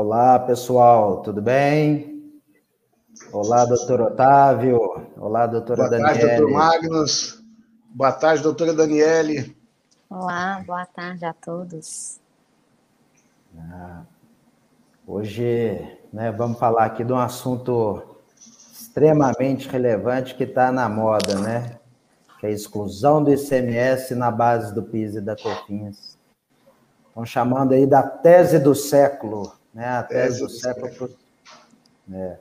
Olá, pessoal, tudo bem? Olá, doutor Otávio. Olá, doutora Daniela. Boa tarde, doutor Magnus. Boa tarde, doutora Daniele. Olá, boa tarde a todos. Ah, hoje né, vamos falar aqui de um assunto extremamente relevante que está na moda, né? Que é a exclusão do ICMS na base do PIS e da COFINS. Estão chamando aí da tese do século, né? A tese, do, século. século. É,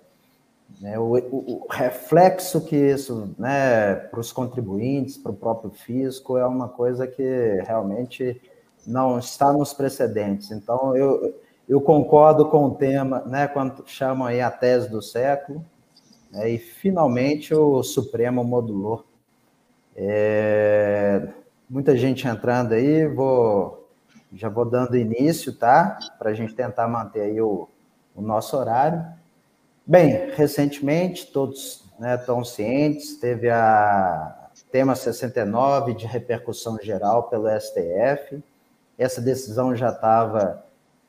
né, o, o, o, reflexo que isso, né, para os contribuintes, para o próprio fisco, é uma coisa que realmente não está nos precedentes. Então, eu, eu concordo com o tema, né, quando chamam aí a tese do século, né, e finalmente o Supremo modulou. É, muita gente entrando aí, vou, já vou dando início, tá? Para a gente tentar manter aí o, o nosso horário. Bem, recentemente, todos né, estão cientes, teve a tema 69 de repercussão geral pelo STF. Essa decisão já estava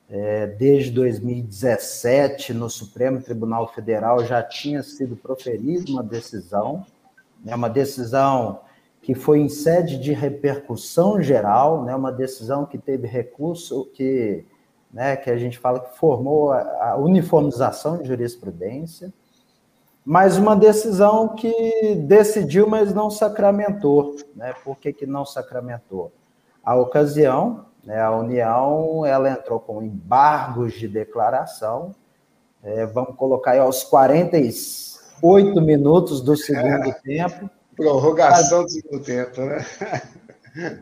é, desde 2017 no Supremo Tribunal Federal, já tinha sido proferida uma decisão, né, uma decisão que foi em sede de repercussão geral, né, uma decisão que teve recurso, que né, que a gente fala que formou a, uniformização de jurisprudência, mas uma decisão que decidiu, mas não sacramentou. Né? Por que, que não sacramentou? A ocasião, né, a União ela entrou com embargos de declaração, é, vamos colocar aí aos 48 minutos do segundo é, tempo. Prorrogação do segundo tempo, né?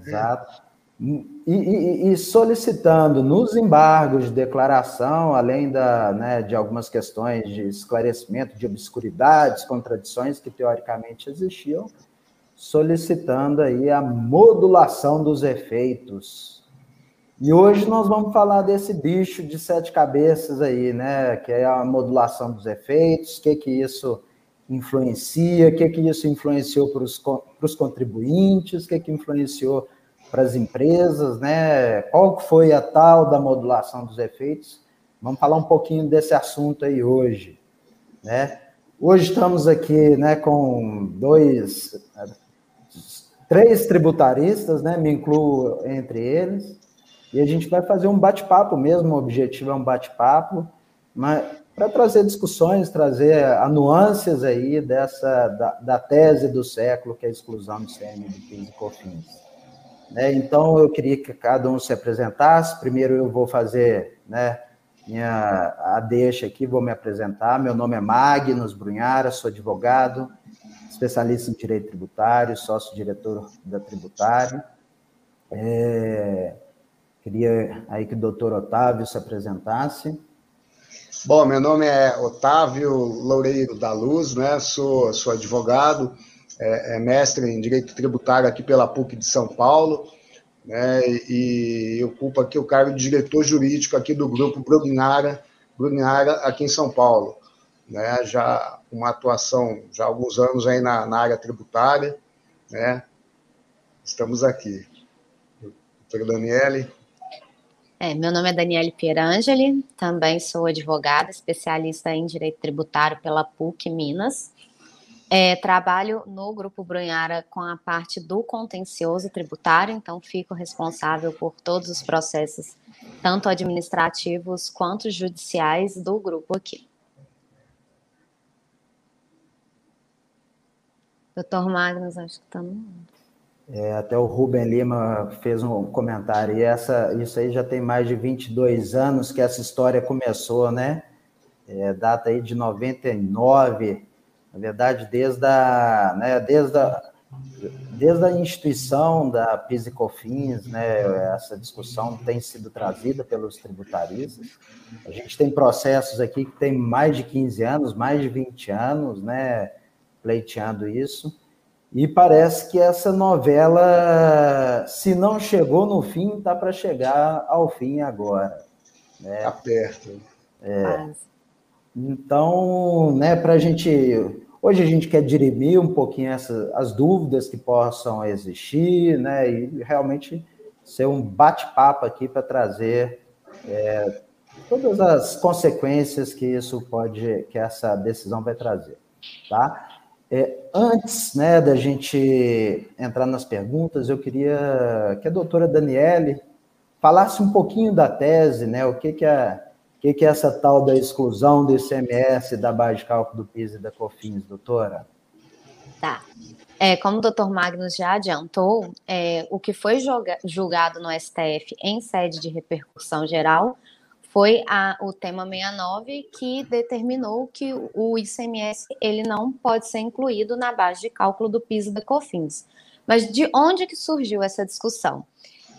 Exato. E, e, e, solicitando nos embargos de declaração, além da, né, de algumas questões de esclarecimento de obscuridades, contradições que teoricamente existiam, solicitando aí a modulação dos efeitos. E hoje nós vamos falar desse bicho de sete cabeças aí, né, que é a modulação dos efeitos, o que que isso influencia, o que que isso influenciou para os contribuintes, o que que influenciou para as empresas, né? Qual foi a tal da modulação dos efeitos? Vamos falar um pouquinho desse assunto aí hoje, né? Hoje estamos aqui, né, com dois, três tributaristas, né? Me incluo entre eles. E a gente vai fazer um bate-papo mesmo, o objetivo é um bate-papo, mas para trazer discussões, trazer a nuances aí dessa da, da, tese do século, que é a exclusão do PIS e COFINS. Né? Então, eu queria que cada um se apresentasse. Primeiro, eu vou fazer né, minha, a deixa aqui, vou me apresentar. Meu nome é Magnus Brunhara, sou advogado, especialista em direito tributário, sócio-diretor da Tributário. É, queria aí que o doutor Otávio se apresentasse. Bom, meu nome é Otávio Loureiro da Luz, né? sou, sou advogado, é, é mestre em Direito Tributário aqui pela PUC de São Paulo, né, e ocupa aqui o cargo de diretor jurídico aqui do grupo Brugnara, Brugnara aqui em São Paulo. Né, já uma atuação já há alguns anos aí na, na área tributária, né, estamos aqui. Doutora Daniele. É, meu nome é Daniele Pierangeli, também sou advogada, especialista em Direito Tributário pela PUC Minas. É, trabalho no Grupo Brunhara com a parte do contencioso tributário, então fico responsável por todos os processos, tanto administrativos quanto judiciais, do grupo aqui. Doutor Magnus, acho que está no. É, até o Rubem Lima fez um comentário, e essa, isso aí já tem mais de 22 anos que essa história começou, né? É, data aí de 99, na verdade, desde a, né, desde a, desde a instituição da PIS e COFINS, né, essa discussão tem sido trazida pelos tributaristas. A gente tem processos aqui que tem mais de 15 anos, mais de 20 anos, né, pleiteando isso. E parece que essa novela, se não chegou no fim, está para chegar ao fim agora. Né? Está perto. É. Então, né, para a gente Hoje a gente quer dirimir um pouquinho essa, as dúvidas que possam existir, né? E realmente ser um bate-papo aqui para trazer é, todas as consequências que isso pode, que essa decisão vai trazer, tá? É, antes né, da gente entrar nas perguntas, eu queria que a doutora Daniele falasse um pouquinho da tese, né? O que, que, é, o que, que é essa tal da exclusão do ICMS, da base de cálculo do PIS e da COFINS, doutora? Tá. É, como o doutor Magnus já adiantou, é, o que foi julgado no STF em sede de repercussão geral foi a, o tema 69 que determinou que o ICMS ele não pode ser incluído na base de cálculo do PIS e da COFINS. Mas de onde que surgiu essa discussão?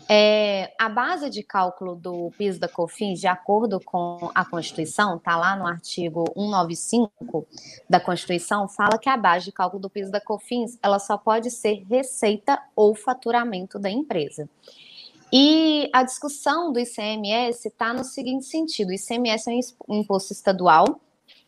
É, a base de cálculo do PIS da COFINS, de acordo com a Constituição, está lá no artigo 195 da Constituição, fala que a base de cálculo do PIS da COFINS ela só pode ser receita ou faturamento da empresa. E a discussão do ICMS está no seguinte sentido: o ICMS é um imposto estadual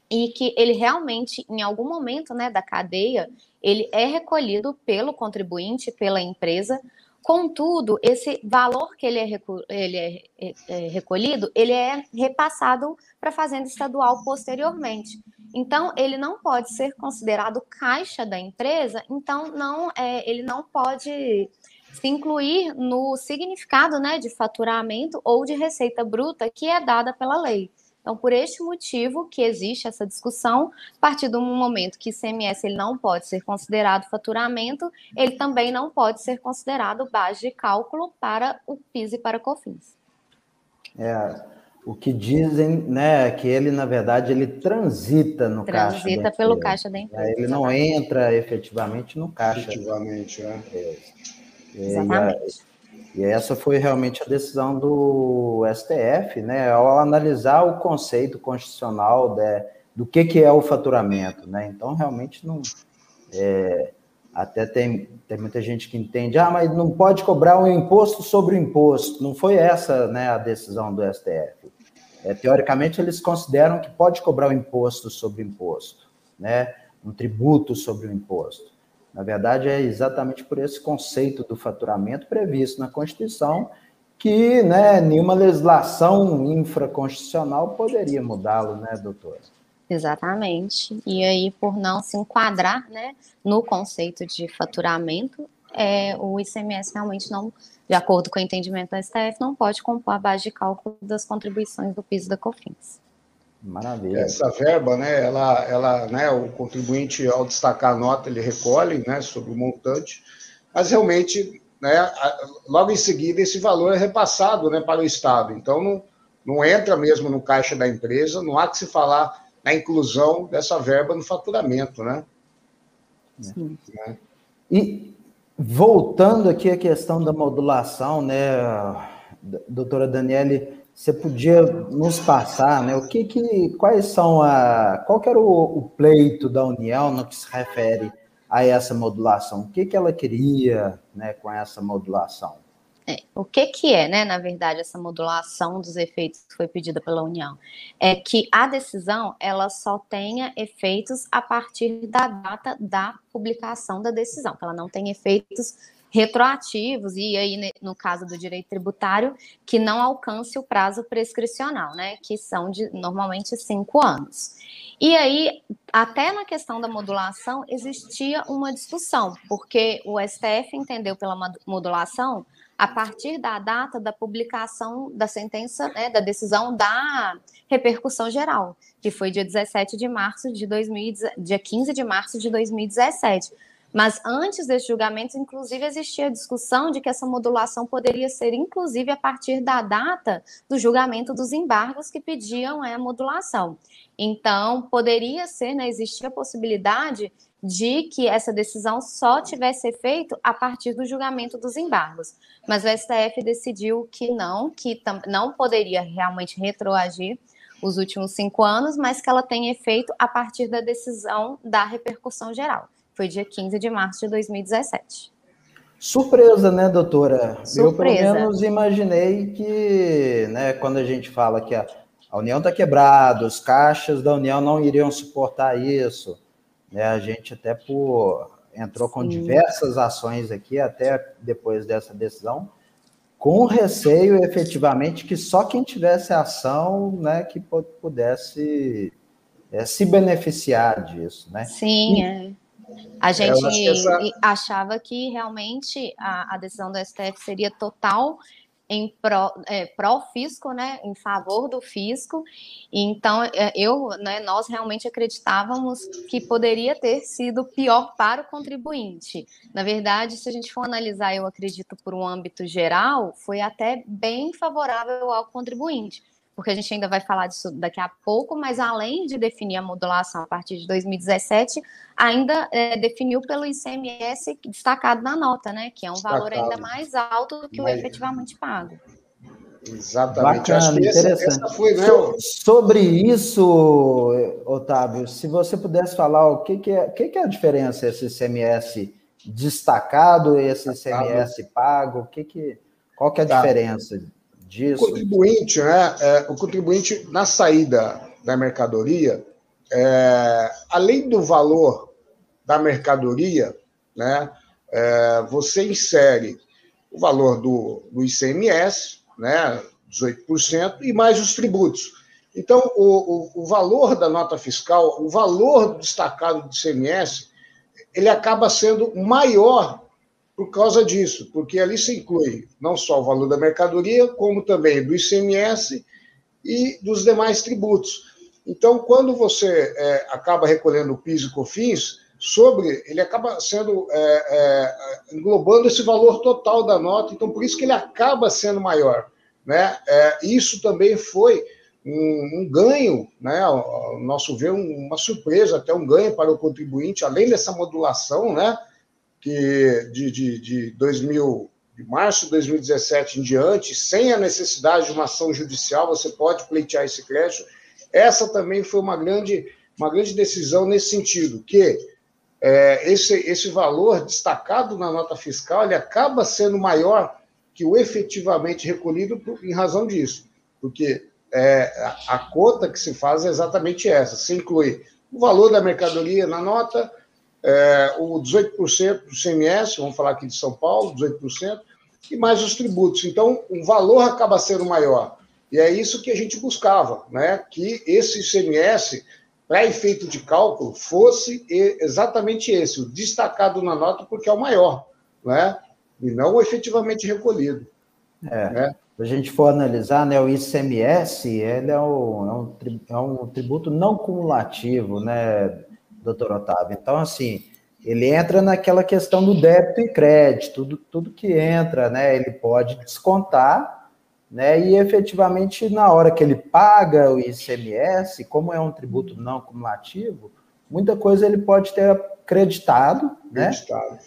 e que ele realmente, em algum momento né, da cadeia, ele é recolhido pelo contribuinte, pela empresa. Contudo, esse valor que ele é, ele é, é, é recolhido, ele é repassado para a fazenda estadual posteriormente. Então, ele não pode ser considerado caixa da empresa, então não, é, ele não pode se incluir no significado né, de faturamento ou de receita bruta que é dada pela lei. Então, por este motivo que existe essa discussão, a partir do momento que ICMS ele não pode ser considerado faturamento, ele também não pode ser considerado base de cálculo para o PIS e para o COFINS. É, o que dizem, né, que ele na verdade ele transita no transita caixa. Transita pelo caixa da empresa. Ele não entra efetivamente no caixa. Efetivamente, é. É. Exatamente. E, essa foi realmente a decisão do STF, né, ao analisar o conceito constitucional de, do que, que é o faturamento, né? Então, realmente não. É, até tem, tem muita gente que entende, ah, mas não pode cobrar um imposto sobre o imposto. Não foi essa né, a decisão do STF. É, teoricamente, eles consideram que pode cobrar um imposto sobre o imposto, né? um tributo sobre o imposto. Na verdade, é exatamente por esse conceito do faturamento previsto na Constituição que né, nenhuma legislação infraconstitucional poderia mudá-lo, né, doutora? Exatamente. E aí, por não se enquadrar né, no conceito de faturamento, é, o ICMS realmente não, de acordo com o entendimento da STF, não pode compor a base de cálculo das contribuições do piso da COFINS. Maravilha. Essa verba, né, ela, ela, né, o contribuinte, ao destacar a nota, ele recolhe, né, sobre o montante, mas realmente, né, logo em seguida, esse valor é repassado, né, para o Estado. Então, não, não entra mesmo no caixa da empresa, não há que se falar na inclusão dessa verba no faturamento, né? Sim. É. E voltando aqui à questão da modulação, né, doutora Daniele, você podia nos passar, né? O que, que quais são a qual era o, o, pleito da União no que se refere a essa modulação? O que, que ela queria, né, com essa modulação? É, o que, que é, né, na verdade, essa modulação dos efeitos que foi pedida pela União? É que a decisão ela só tenha efeitos a partir da data da publicação da decisão, que ela não tem efeitos retroativos, e aí, no caso do direito tributário, que não alcance o prazo prescricional, né? Que são de normalmente cinco anos. E aí, até na questão da modulação, existia uma discussão, porque o STF entendeu pela modulação a partir da data da publicação da sentença, né, da decisão da repercussão geral, que foi dia 17 de março de 2000, dia 15 de março de 2017. Mas antes desse julgamento, inclusive, existia a discussão de que essa modulação poderia ser, inclusive, a partir da data do julgamento dos embargos que pediam a modulação. Então, poderia ser, né, existia a possibilidade de que essa decisão só tivesse efeito a partir do julgamento dos embargos. Mas o STF decidiu que não, que não poderia realmente retroagir os últimos cinco anos, mas que ela tem efeito a partir da decisão da repercussão geral. Foi dia 15 de março de 2017. Surpresa, né, doutora? Surpresa. Eu, pelo menos, imaginei que, né, quando a gente fala que a, a União está quebrada, os caixas da União não iriam suportar isso, né, a gente até por, entrou com Sim. diversas ações aqui, até depois dessa decisão, com receio efetivamente que só quem tivesse ação né, que pudesse é, se beneficiar disso. Né? Sim, e, é. A gente essa... achava que realmente a, a, decisão do STF seria total em pró, é, pró fisco, né, em favor do fisco. Então, é, eu, né, nós realmente acreditávamos que poderia ter sido pior para o contribuinte. Na verdade, se a gente for analisar, eu acredito por um âmbito geral, foi até bem favorável ao contribuinte porque a gente ainda vai falar disso daqui a pouco, mas além de definir a modulação a partir de 2017, ainda é, definiu pelo ICMS destacado na nota, né? Que é um destacado. valor ainda mais alto do que mas... o efetivamente pago. Exatamente. Bacana, interessante. Essa, essa foi, né? so, sobre isso, Otávio, se você pudesse falar o que, que, é, o que, que é a diferença esse ICMS destacado e esse ICMS pago, o que que, qual que é a tá. diferença? Disso. O contribuinte, né, é, o contribuinte na saída da mercadoria, é, além do valor da mercadoria, né, é, você insere o valor do, do ICMS, né, 18%, e mais os tributos. Então, o, o, o, valor da nota fiscal, o valor destacado do ICMS, ele acaba sendo maior por causa disso, porque ali se inclui não só o valor da mercadoria, como também do ICMS e dos demais tributos. Então, quando você é, acaba recolhendo o PIS e COFINS, sobre, ele acaba sendo é, é, englobando esse valor total da nota, então por isso que ele acaba sendo maior. Né? É, isso também foi um, um, ganho, né? ao nosso ver, uma surpresa, até um ganho para o contribuinte, além dessa modulação, né? Que de, de, de 2000, de março de 2017 em diante, sem a necessidade de uma ação judicial, você pode pleitear esse crédito. Essa também foi uma grande, uma grande decisão nesse sentido, que é, esse, esse valor destacado na nota fiscal ele acaba sendo maior que o efetivamente recolhido por, em razão disso, porque é, a, a conta que se faz é exatamente essa: se inclui o valor da mercadoria na nota, é, o 18% do CMS, vamos falar aqui de São Paulo, 18%, e mais os tributos. Então, o valor acaba sendo maior. E é isso que a gente buscava, né? que esse ICMS, para efeito de cálculo, fosse exatamente esse, o destacado na nota, porque é o maior, né? e não o efetivamente recolhido. É. Né? Se a gente for analisar, né, o ICMS ele é, um, é um tributo não cumulativo, né, doutor Otávio. Então, assim, ele entra naquela questão do débito e crédito, tudo, tudo que entra, né? Ele pode descontar, né? E efetivamente, na hora que ele paga o ICMS, como é um tributo não cumulativo, muita coisa ele pode ter acreditado, né?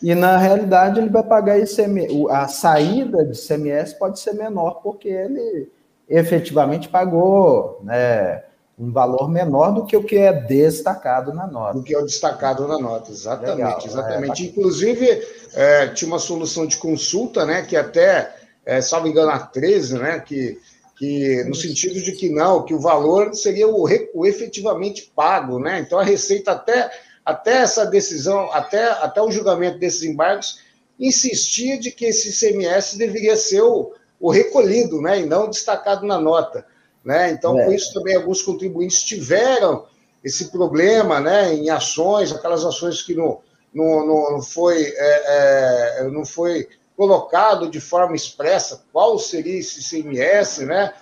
E na realidade ele vai pagar ICMS, a saída de ICMS pode ser menor porque ele efetivamente pagou, né? Um valor menor do que o que é destacado na nota. Do que é o destacado na nota, exatamente. Legal, exatamente. É, Inclusive, é, tinha uma solução de consulta, né, que até, é, salvo engano, a 13, né, que, que no sentido de que não, que o valor seria o, o efetivamente pago, né? Então a Receita até, até essa decisão, até, até o julgamento desses embargos, insistia de que esse ICMS deveria ser o, o recolhido, né, e não destacado na nota. Né? Então, é. com isso também alguns contribuintes tiveram esse problema né, em ações, aquelas ações que não, não, não, foi, é, é, não foi colocado de forma expressa qual seria esse ICMS, né?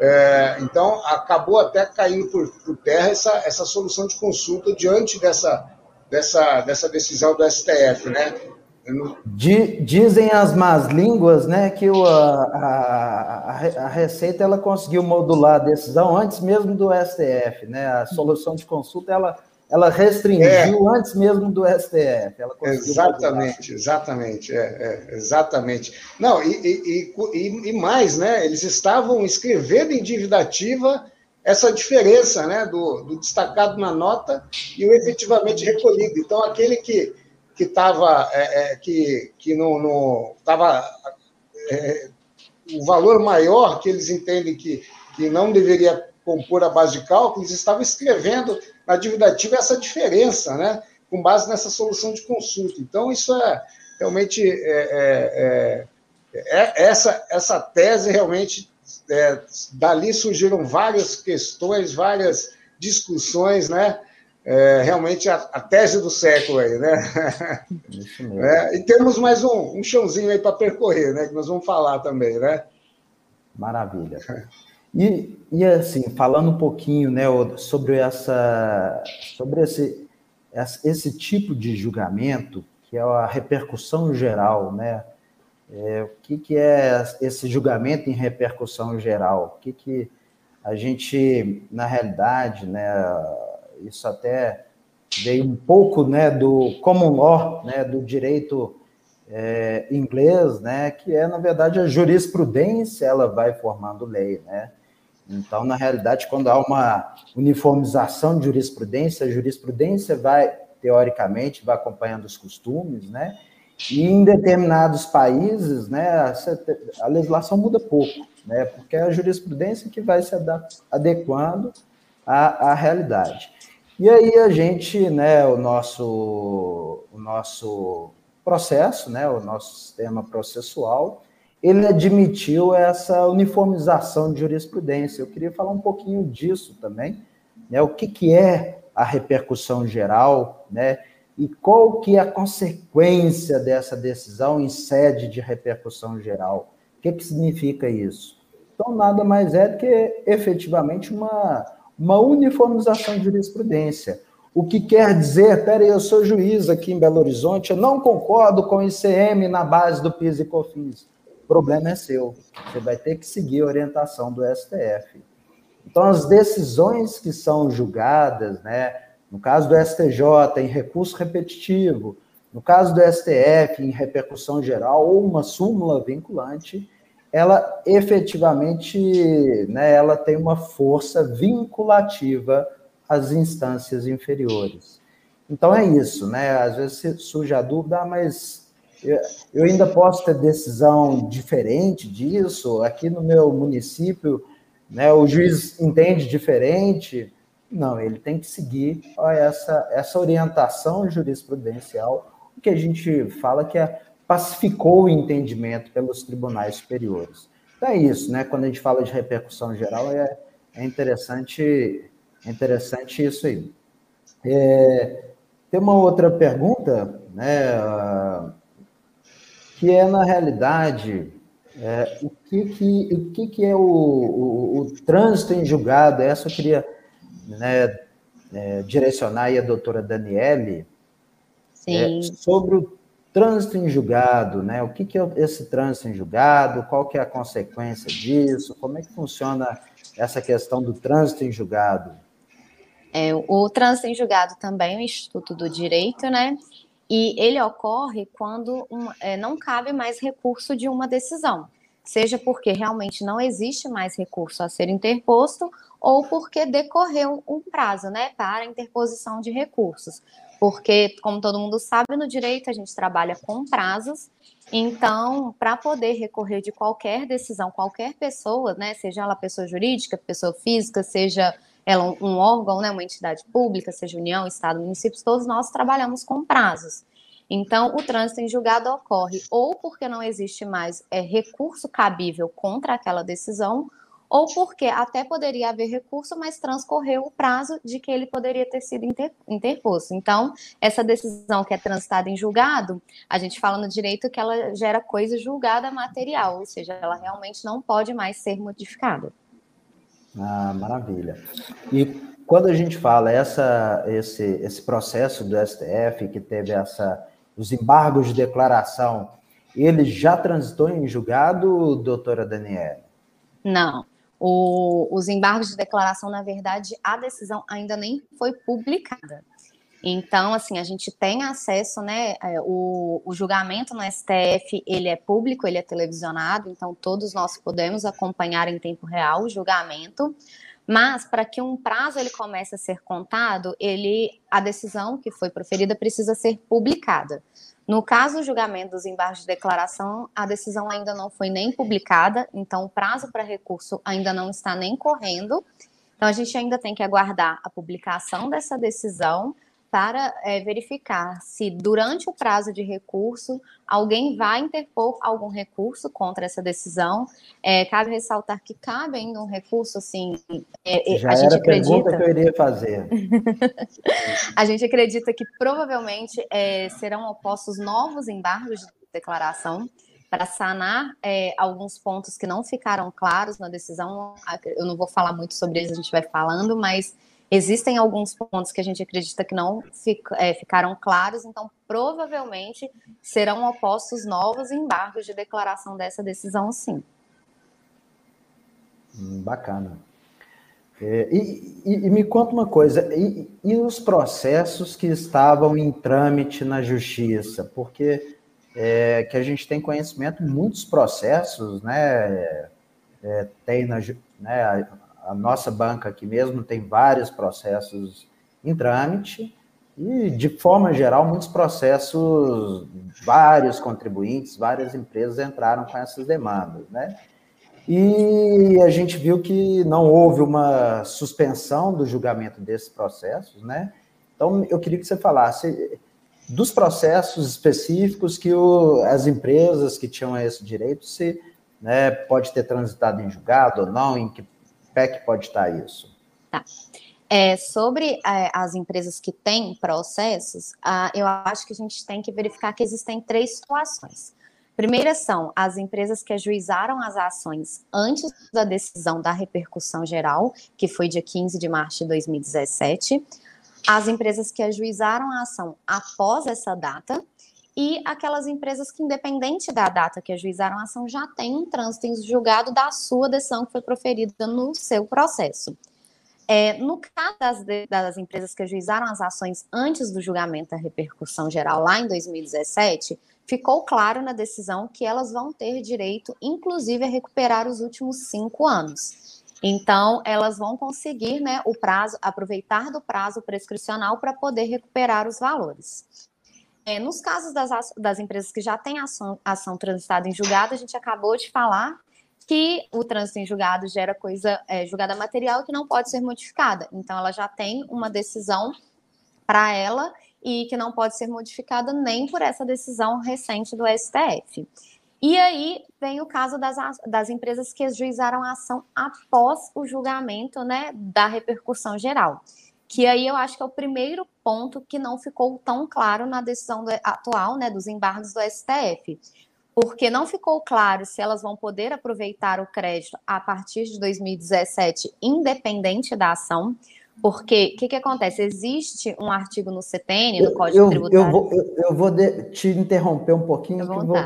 É, então, acabou até caindo por, por, terra essa, essa solução de consulta diante dessa, dessa, dessa decisão do STF, né? Dizem as más línguas, né, que o, a, a, a, Receita ela conseguiu modular a decisão antes mesmo do STF, né? A solução de consulta ela, ela restringiu é. antes mesmo do STF. exatamente, modular. exatamente, é, é, exatamente. Não, e, e, e, e, mais, né? Eles estavam escrevendo em dívida ativa essa diferença, né, do, do destacado na nota e o efetivamente recolhido. Então, aquele que que estava é, é, que, que não estava é, o valor maior que eles entendem que, que não deveria compor a base de cálculo, eles estavam escrevendo na dívida ativa essa diferença, né? com base nessa solução de consulta. Então, isso é realmente é, é, é, essa, essa tese realmente, é, dali surgiram várias questões, várias discussões, né? É, realmente a, a, tese do século aí, né? Isso mesmo. É, e temos mais um, um chãozinho aí para percorrer, né? Que nós vamos falar também, né? Maravilha. E, e assim, falando um pouquinho, né, sobre essa, sobre esse, esse tipo de julgamento, que é a repercussão geral, né? É, o que, que é esse julgamento em repercussão geral? O que, que a gente, na realidade, né, isso até veio um pouco né, do common law, né, do direito é, inglês, né, que é, na verdade, a jurisprudência, ela vai formando lei, né? Então, na realidade, quando há uma uniformização de jurisprudência, a jurisprudência vai, teoricamente, vai acompanhando os costumes, né? E em determinados países, né, a legislação muda pouco, né? Porque é a jurisprudência que vai se adequando à, à realidade. E aí a gente, né, o nosso, o nosso processo, né, o nosso sistema processual, ele admitiu essa uniformização de jurisprudência. Eu queria falar um pouquinho disso também, né? O que, que é a repercussão geral, né? E qual que é a consequência dessa decisão em sede de repercussão geral? O que, que significa isso? Então, nada mais é do que efetivamente uma, uma uniformização de jurisprudência. O que quer dizer, peraí, eu sou juiz aqui em Belo Horizonte, eu não concordo com o ICM na base do PIS e COFINS problema é seu. Você vai ter que seguir a orientação do STF. Então, as decisões que são julgadas, né, no caso do STJ, em recurso repetitivo, no caso do STF, em repercussão geral, ou uma súmula vinculante, ela efetivamente né, ela tem uma força vinculativa às instâncias inferiores. Então é isso, né? Às vezes surge a dúvida, ah, mas eu ainda posso ter decisão diferente disso. Aqui no meu município, né, o juiz entende diferente. Não, ele tem que seguir essa, essa orientação jurisprudencial, que a gente fala que é, pacificou o entendimento pelos tribunais superiores. Então é isso, né? Quando a gente fala de repercussão geral, é, é interessante, é interessante isso aí. É, tem uma outra pergunta, né? que é, na realidade, é, o, que, que, o que, que é o, o, o, trânsito em julgado. Essa eu queria né, é, direcionar aí a doutora Daniele é, sobre o trânsito em julgado, né? O que, que é esse trânsito em julgado, qual que é a consequência disso, como é que funciona essa questão do trânsito em julgado? É, o trânsito em julgado também é um instituto do direito, né? E ele ocorre quando um, é, não cabe mais recurso de uma decisão, seja porque realmente não existe mais recurso a ser interposto ou porque decorreu um prazo né, para interposição de recursos. Porque, como todo mundo sabe, no direito a gente trabalha com prazos, então, para poder recorrer de qualquer decisão, qualquer pessoa, né, seja ela pessoa jurídica, pessoa física, seja ela um órgão, né, uma entidade pública, seja União, Estado, municípios, todos nós trabalhamos com prazos. Então, o trânsito em julgado ocorre ou porque não existe mais é, recurso cabível contra aquela decisão, ou porque até poderia haver recurso, mas transcorreu o prazo de que ele poderia ter sido inter, interposto. Então, essa decisão que é transitada em julgado, a gente fala no direito que ela gera coisa julgada material, ou seja, ela realmente não pode mais ser modificada. Ah, maravilha. E quando a gente fala essa, esse, esse processo do STF que teve essa, os embargos de declaração, ele já transitou em julgado, doutora Daniela? Não. O, os embargos de declaração, na verdade, a decisão ainda nem foi publicada. Então, assim, a gente tem acesso, né? É, o, o, julgamento no STF ele é público, ele é televisionado, então todos nós podemos acompanhar em tempo real o julgamento. Mas para que um prazo ele comece a ser contado, ele a decisão que foi proferida precisa ser publicada. No caso do julgamento dos embargos de declaração, a decisão ainda não foi nem publicada, então o prazo para recurso ainda não está nem correndo. Então a gente ainda tem que aguardar a publicação dessa decisão para é, verificar se durante o prazo de recurso alguém vai interpor algum recurso contra essa decisão. É, cabe ressaltar que cabe ainda um recurso, assim, é, é Já a gente era acredita. A pergunta que eu iria fazer. a gente acredita que provavelmente é, serão opostos novos embargos de declaração para sanar é, alguns pontos que não ficaram claros na decisão. Eu não vou falar muito sobre eles, a gente vai falando, mas Existem alguns pontos que a gente acredita que não é, ficaram claros, então provavelmente serão opostos novos embargos de declaração dessa decisão, sim. Hum, bacana. É, e, e, e, me conta uma coisa, e, e, os processos que estavam em trâmite na justiça? Porque é, que a gente tem conhecimento, muitos processos, né, é, tem na, né, a nossa banca aqui mesmo tem vários processos em trâmite e, de forma geral, muitos processos, vários contribuintes, várias empresas entraram com essas demandas, né? E a gente viu que não houve uma suspensão do julgamento desses processos, né? Então, eu queria que você falasse dos processos específicos que o, as empresas que tinham esse direito se né, pode ter transitado em julgado ou não, em que pé que pode estar isso? Tá. É, sobre é, as empresas que têm processos, ah, eu acho que a gente tem que verificar que existem três situações. Primeira são as empresas que ajuizaram as ações antes da decisão da repercussão geral, que foi dia 15 de março de 2017, as empresas que ajuizaram a ação após essa data e aquelas empresas que, independente da data que ajuizaram a ação, já têm um trânsito em julgado da sua decisão que foi proferida no seu processo. É, no caso das, das, empresas que ajuizaram as ações antes do julgamento da repercussão geral, lá em 2017, ficou claro na decisão que elas vão ter direito, inclusive, a recuperar os últimos cinco anos. Então, elas vão conseguir né, o prazo, aproveitar do prazo prescricional para poder recuperar os valores. É, nos casos das, das empresas que já têm ação, ação transitada em julgado, a gente acabou de falar que o trânsito em julgado gera coisa é, julgada material que não pode ser modificada. Então, ela já tem uma decisão para ela e que não pode ser modificada nem por essa decisão recente do STF. E aí vem o caso das, das empresas que ajuizaram a ação após o julgamento né, da repercussão geral que aí eu acho que é o primeiro ponto que não ficou tão claro na decisão do, atual, né, dos embargos do STF, porque não ficou claro se elas vão poder aproveitar o crédito a partir de 2017, independente da ação, porque o que, que acontece? Existe um artigo no CTN, no Código eu, Tributário. Eu vou, eu, eu vou de, te interromper um pouquinho. Vou,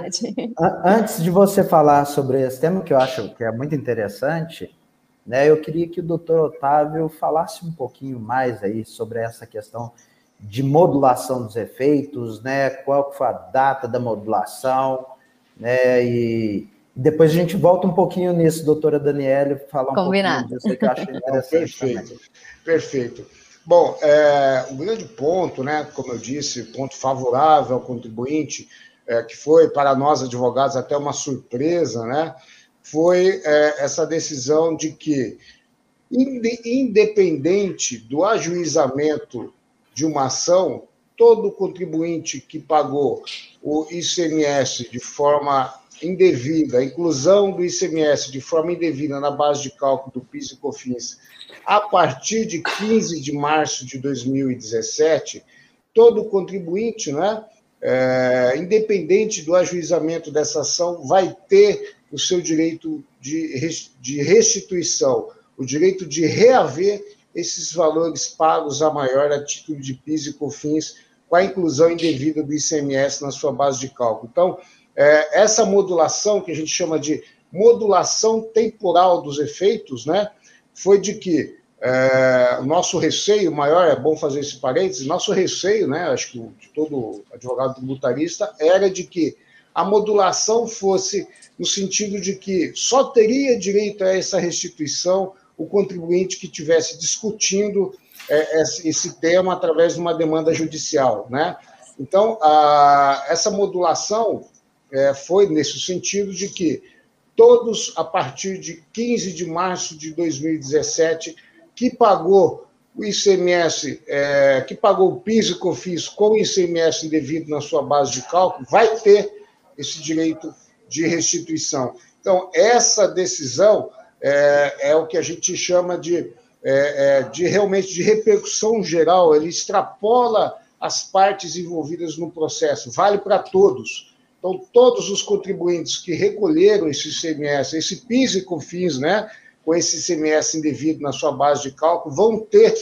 antes de você falar sobre esse tema, que eu acho que é muito interessante, né? Eu queria que o doutor Otávio falasse um pouquinho mais aí sobre essa questão de modulação dos efeitos, né? Qual foi a data da modulação, né? E depois a gente volta um pouquinho nisso, doutora Daniela, falar um Combinado. pouquinho disso que eu acho interessante. Perfeito. Perfeito. Bom, é, o grande ponto, né, como eu disse, ponto favorável ao contribuinte, é, que foi para nós advogados até uma surpresa, né, foi é, essa decisão de que, independente do ajuizamento de uma ação, todo contribuinte que pagou o ICMS de forma indevida, a inclusão do ICMS de forma indevida na base de cálculo do PIS e COFINS, a partir de 15 de março de 2017, todo contribuinte, né, é, independente do ajuizamento dessa ação, vai ter o seu direito de, de restituição, o direito de reaver esses valores pagos a maior a título de PIS e COFINS, com a inclusão indevida do ICMS na sua base de cálculo. Então, é, essa modulação, que a gente chama de modulação temporal dos efeitos, né, foi de que é, o nosso receio maior, é bom fazer esse parênteses, nosso receio, né, acho que de todo advogado tributarista, era de que a modulação fosse no sentido de que só teria direito a essa restituição o contribuinte que tivesse discutindo é, esse tema através de uma demanda judicial, né? Então, a, essa modulação é, foi nesse sentido de que todos, a partir de 15 de março de 2017, que pagou o ICMS é, que pagou o PIS e COFINS com o ICMS indevido na sua base de cálculo vai ter esse direito de restituição. Então, essa decisão é, é o que a gente chama de, é, é de realmente de repercussão geral, ele extrapola as partes envolvidas no processo, vale para todos. Então, todos os contribuintes que recolheram esse ICMS, esse PIS e COFINS, né, com esse ICMS indevido na sua base de cálculo, vão ter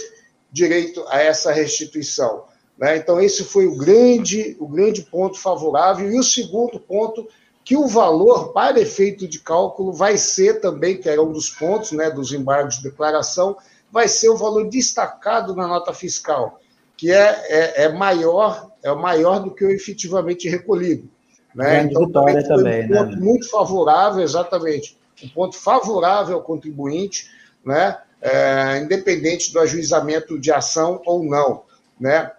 direito a essa restituição. Né? Então, esse foi o grande, o grande ponto favorável. E o segundo ponto, que o valor para efeito de cálculo vai ser também, que era um dos pontos né, dos embargos de declaração, vai ser o valor destacado na nota fiscal, que é, é, é maior, é maior do que o efetivamente recolhido. Né? Então, vitória também, um né? ponto muito favorável, exatamente, um ponto favorável ao contribuinte, né? É, independente do ajuizamento de ação ou não, né?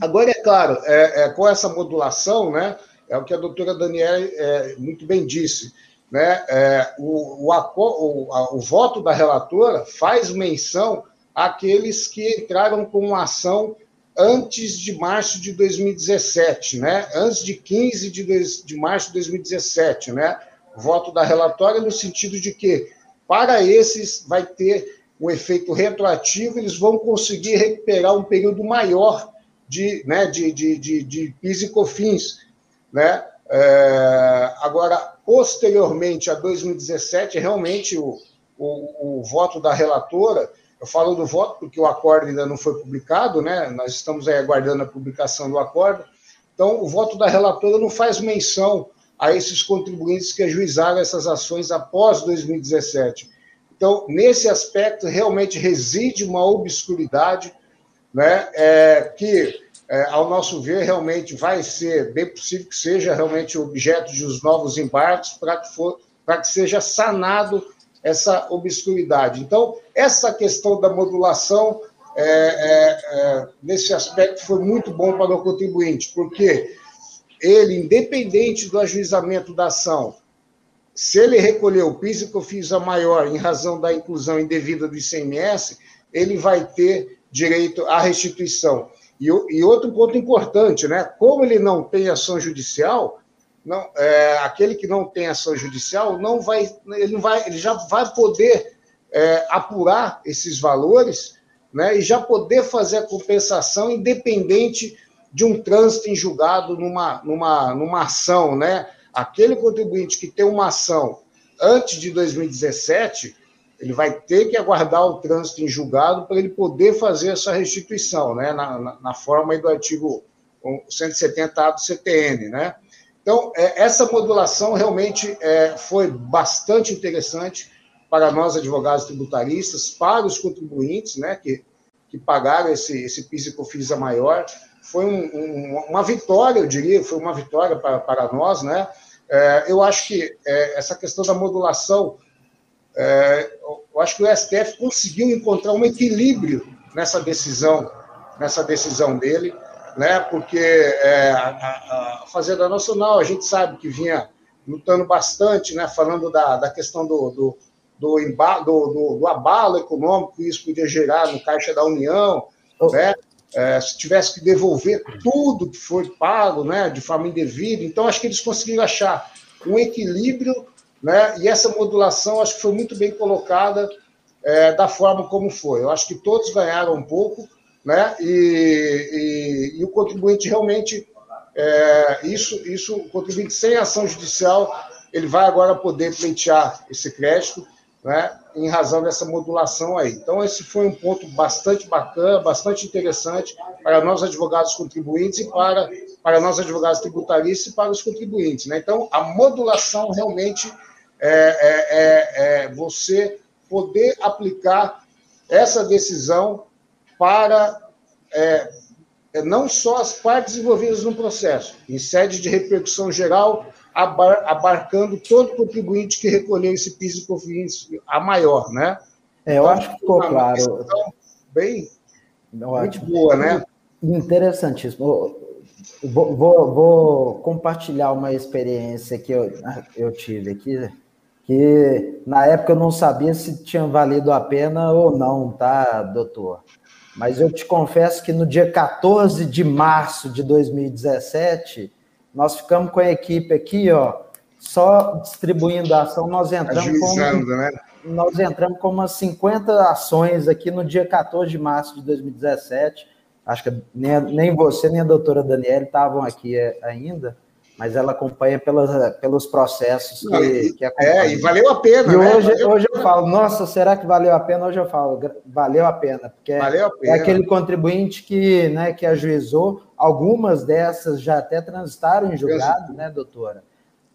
Agora, é claro, é, é, com essa modulação, né, é o que a doutora Daniela é, muito bem disse, né, é, o, o, o, a, o, voto da relatora faz menção àqueles que entraram com ação antes de março de 2017, né, antes de 15 de, de março de 2017, né, voto da relatória no sentido de que, para esses, vai ter um efeito retroativo, eles vão conseguir recuperar um período maior de, né, de, de, de, de PIS e COFINS. Né? É, agora, posteriormente a 2017, realmente o, o, o, voto da relatora, eu falo do voto porque o acordo ainda não foi publicado, né? nós estamos aí aguardando a publicação do acordo, então o voto da relatora não faz menção a esses contribuintes que ajuizaram essas ações após 2017. Então, nesse aspecto, realmente reside uma obscuridade né, é, que, é, ao nosso ver, realmente vai ser bem possível que seja realmente objeto de os novos embarques para que, que seja sanado essa obscuridade. Então, essa questão da modulação, é, é, é, nesse aspecto, foi muito bom para o contribuinte, porque ele, independente do ajuizamento da ação, se ele recolheu o PIS e COFINS a maior em razão da inclusão indevida do ICMS, ele vai ter direito à restituição. E, e, outro ponto importante, né? Como ele não tem ação judicial, não, é, aquele que não tem ação judicial não vai, ele vai, ele já vai poder é, apurar esses valores, né? E já poder fazer a compensação independente de um trânsito em julgado numa, numa, numa ação, né? Aquele contribuinte que tem uma ação antes de 2017, ele vai ter que aguardar o trânsito em julgado para ele poder fazer essa restituição, né, na, na, na forma do artigo 170A do CTN, né? Então, é, essa modulação realmente é, foi bastante interessante para nós, advogados tributaristas, para os contribuintes, né, que, que pagaram esse, esse PIS e COFINS maior. Foi um, um, uma vitória, eu diria, foi uma vitória para, para nós, né? É, eu acho que é, essa questão da modulação é, eu acho que o STF conseguiu encontrar um equilíbrio nessa decisão, nessa decisão dele, né? Porque é, a, a, Fazenda Nacional a gente sabe que vinha lutando bastante, né? Falando da, da questão do, do, do, do, do abalo econômico que isso podia gerar no caixa da União, oh. né? É, se tivesse que devolver tudo que foi pago, né, de forma indevida. Então, acho que eles conseguiram achar um equilíbrio né? E essa modulação acho que foi muito bem colocada é, da forma como foi. Eu acho que todos ganharam um pouco, né? E, e, e o contribuinte realmente é, isso, isso, o contribuinte sem ação judicial, ele vai agora poder pleitear esse crédito, né? Em razão dessa modulação aí. Então, esse foi um ponto bastante bacana, bastante interessante para nós advogados contribuintes e para, para nós advogados tributaristas e para os contribuintes, né? Então, a modulação realmente é, é, é, é, você poder aplicar essa decisão para é, é, não só as partes envolvidas no processo, em sede de repercussão geral, abar, abarcando todo contribuinte que recolheu esse PIS e COFINS a maior, né? É, eu então, acho que ficou claro. Bem, muito boa, né? Interessantíssimo. Vou, vou, vou, compartilhar uma experiência que eu, eu tive aqui que na época eu não sabia se tinha valido a pena ou não, tá, doutor? mas eu te confesso que no dia 14 de março de 2017, nós ficamos com a equipe aqui, ó, só distribuindo a ação, nós entramos com, né? nós entramos com umas 50 ações aqui no dia 14 de março de 2017. Acho que nem, nem você nem a doutora Daniela estavam aqui é, ainda mas ela acompanha pelas, pelos processos que, e, que acompanham. É, e valeu a pena, e né? hoje, valeu hoje eu falo, nossa, será que valeu a pena? Hoje eu falo, valeu a pena, porque valeu a pena. é aquele contribuinte que, né, que ajuizou, algumas dessas já até transitaram em julgado, né, doutora?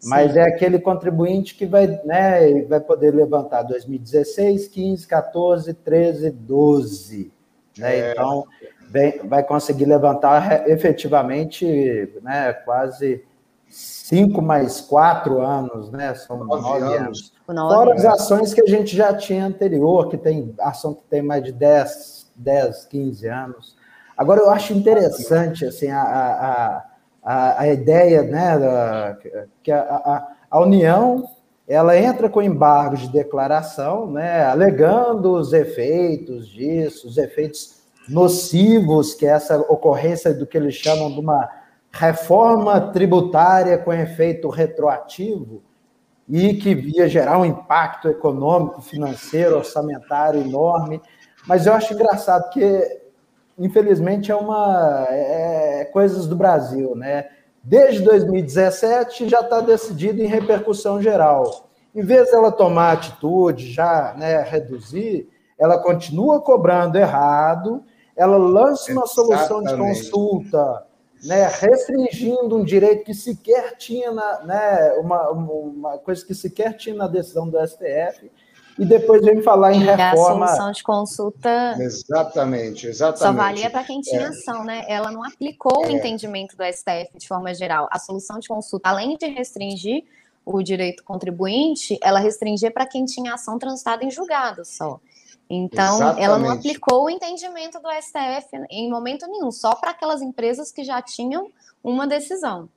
Mas Sim. é aquele contribuinte que vai, né, vai poder levantar 2016, 15, 14, 13, 12. Né? É. Então, vem, vai conseguir levantar efetivamente né, quase cinco mais quatro anos, né? São nove, nove anos. anos. Fora as ações que a gente já tinha anterior, que tem ação que tem mais de 10, 10 15 anos. Agora, eu acho interessante assim, a, a, a, a ideia né, da, que a, a, a União ela entra com embargo de declaração, né, alegando os efeitos disso, os efeitos nocivos que essa ocorrência do que eles chamam de uma reforma tributária com efeito retroativo e que via gerar um impacto econômico, financeiro, orçamentário enorme. Mas eu acho engraçado que, infelizmente, é uma é, é coisas do Brasil, né? Desde 2017 já está decidido em repercussão geral. Em vez dela tomar atitude, já né, reduzir, ela continua cobrando errado, ela lança uma solução de consulta né, restringindo um direito que sequer tinha na, né, uma, uma coisa que sequer tinha na decisão do STF, e depois vem falar em reforma. A solução de consulta. Exatamente, exatamente. Só valia para quem tinha é. ação, né? Ela não aplicou é. o entendimento do STF de forma geral. A solução de consulta, além de restringir o direito contribuinte, ela restringia para quem tinha ação transitada em julgado só. Então, Exatamente. ela não aplicou o entendimento do STF em momento nenhum, só para aquelas empresas que já tinham uma decisão.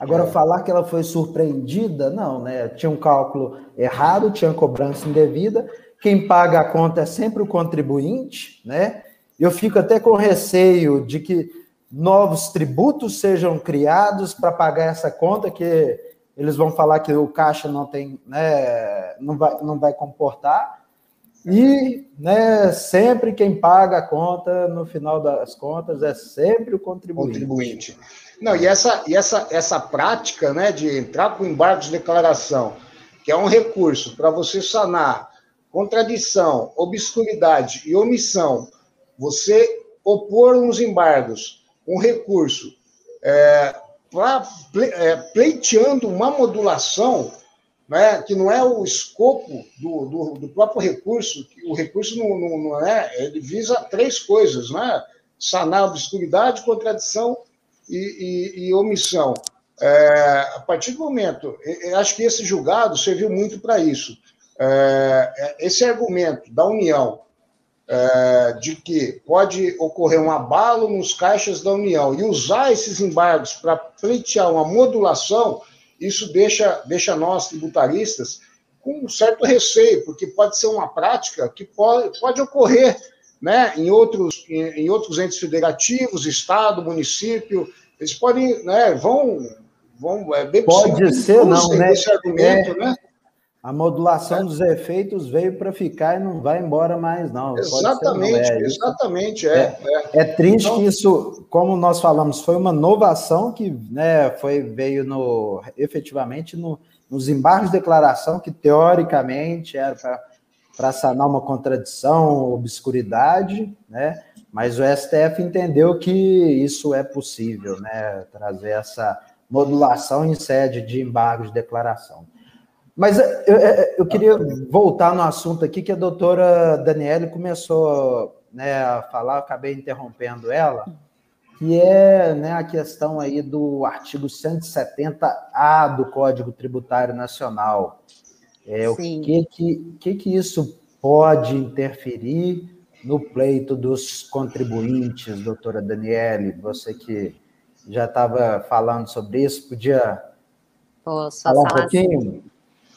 Agora, falar que ela foi surpreendida, não, né? Tinha um cálculo errado, tinha cobrança indevida. Quem paga a conta é sempre o contribuinte, né? Eu fico até com receio de que novos tributos sejam criados para pagar essa conta, que eles vão falar que o caixa não tem, né, não vai, não vai comportar. E né, sempre quem paga a conta, no final das contas, é sempre o contribuinte. contribuinte. Não, e essa, e essa, essa prática né, de entrar com embargo de declaração, que é um recurso para você sanar contradição, obscuridade e omissão, você opor uns embargos, um recurso, é, pra, é, pleiteando uma modulação né, que não é o escopo do, do, do próprio recurso, o recurso não, não, não, é, ele visa três coisas, né? Sanar obscuridade, contradição e, e, e omissão. É, a partir do momento, acho que esse julgado serviu muito para isso. É, é, esse argumento da União é, de que pode ocorrer um abalo nos caixas da União e usar esses embargos para pleitear uma modulação isso deixa, deixa nós, tributaristas, com um certo receio, porque pode ser uma prática que pode, pode ocorrer né, em, outros, em, em outros entes federativos, Estado, município, eles podem, né, vão, vão é bem Pode ser, não, né? Esse argumento, é, né? A modulação é. dos efeitos veio para ficar e não vai embora mais, não. Exatamente, ser, não. É, exatamente, é, é. É, triste então, que isso, como nós falamos, foi uma inovação que né, foi, veio no, efetivamente no, nos embargos de declaração, que teoricamente era para sanar uma contradição, obscuridade, né? mas o STF entendeu que isso é possível, né? trazer essa modulação em sede de embargos de declaração. Mas eh, eu, eh, eu, queria voltar no assunto aqui que a doutora Daniele começou né, a falar, acabei interrompendo ela, que é né, a questão aí do artigo 170A do Código Tributário Nacional. É, o que, que, que, que isso pode interferir no pleito dos contribuintes, doutora Daniele? Você que já estava falando sobre isso, podia Posso falar, falar um pouquinho?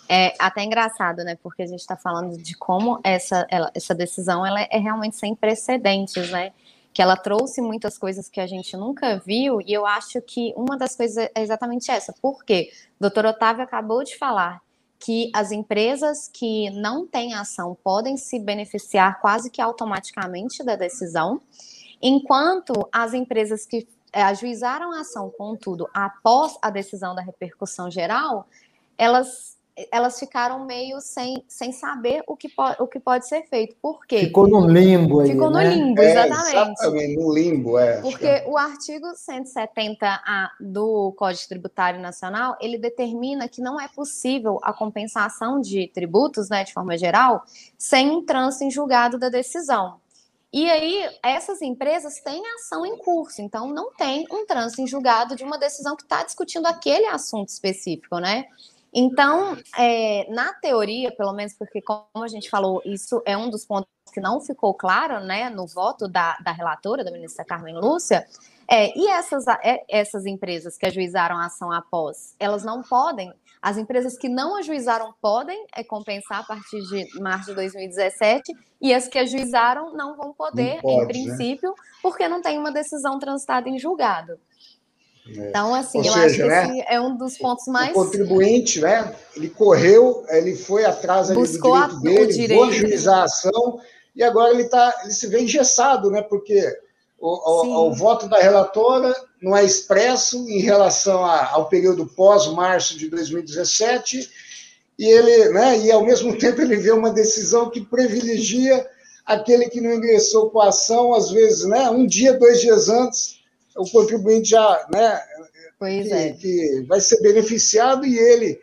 É até engraçado, né? Porque a gente está falando de como essa, ela, essa decisão ela é realmente sem precedentes, né? Que ela trouxe muitas coisas que a gente nunca viu, e eu acho que uma das coisas é exatamente essa. Por quê? Doutor Otávio acabou de falar que as empresas que não têm ação podem se beneficiar quase que automaticamente da decisão, enquanto as empresas que é, ajuizaram a ação, contudo, após a decisão da repercussão geral, elas elas ficaram meio sem, sem saber o que, pode, o que pode ser feito. Por quê? Ficou no limbo aí, Ficou né? no limbo, exatamente. É, exatamente, no limbo, é. Porque é. o artigo 170A do Código Tributário Nacional, ele determina que não é possível a compensação de tributos, né, de forma geral, sem um trânsito em julgado da decisão. E aí, essas empresas têm ação em curso, então não tem um trânsito em julgado de uma decisão que está discutindo aquele assunto específico, né? Então, é, na teoria, pelo menos porque, como a gente falou, isso é um dos pontos que não ficou claro né, no voto da, da relatora, da ministra Carmen Lúcia, é, e essas, é, essas empresas que ajuizaram a ação após, elas não podem, as empresas que não ajuizaram podem é, compensar a partir de março de 2017, e as que ajuizaram não vão poder, pode, em né? princípio, né? porque não tem uma decisão transitada em julgado. É. Então, assim, Ou eu seja, acho que né, esse é um dos pontos mais. O contribuinte, né? Ele correu, ele foi atrás ali Buscou do direito dele, o direito. ajuizar a ação, e agora ele, tá, ele se vê engessado, né? Porque o, o, o voto da relatora não é expresso em relação a, ao período pós-março de 2017, e ele, né? E ao mesmo tempo ele vê uma decisão que privilegia aquele que não ingressou com a ação, às vezes, né? Um dia, dois dias antes o contribuinte já, né, que, é. que vai ser beneficiado e ele,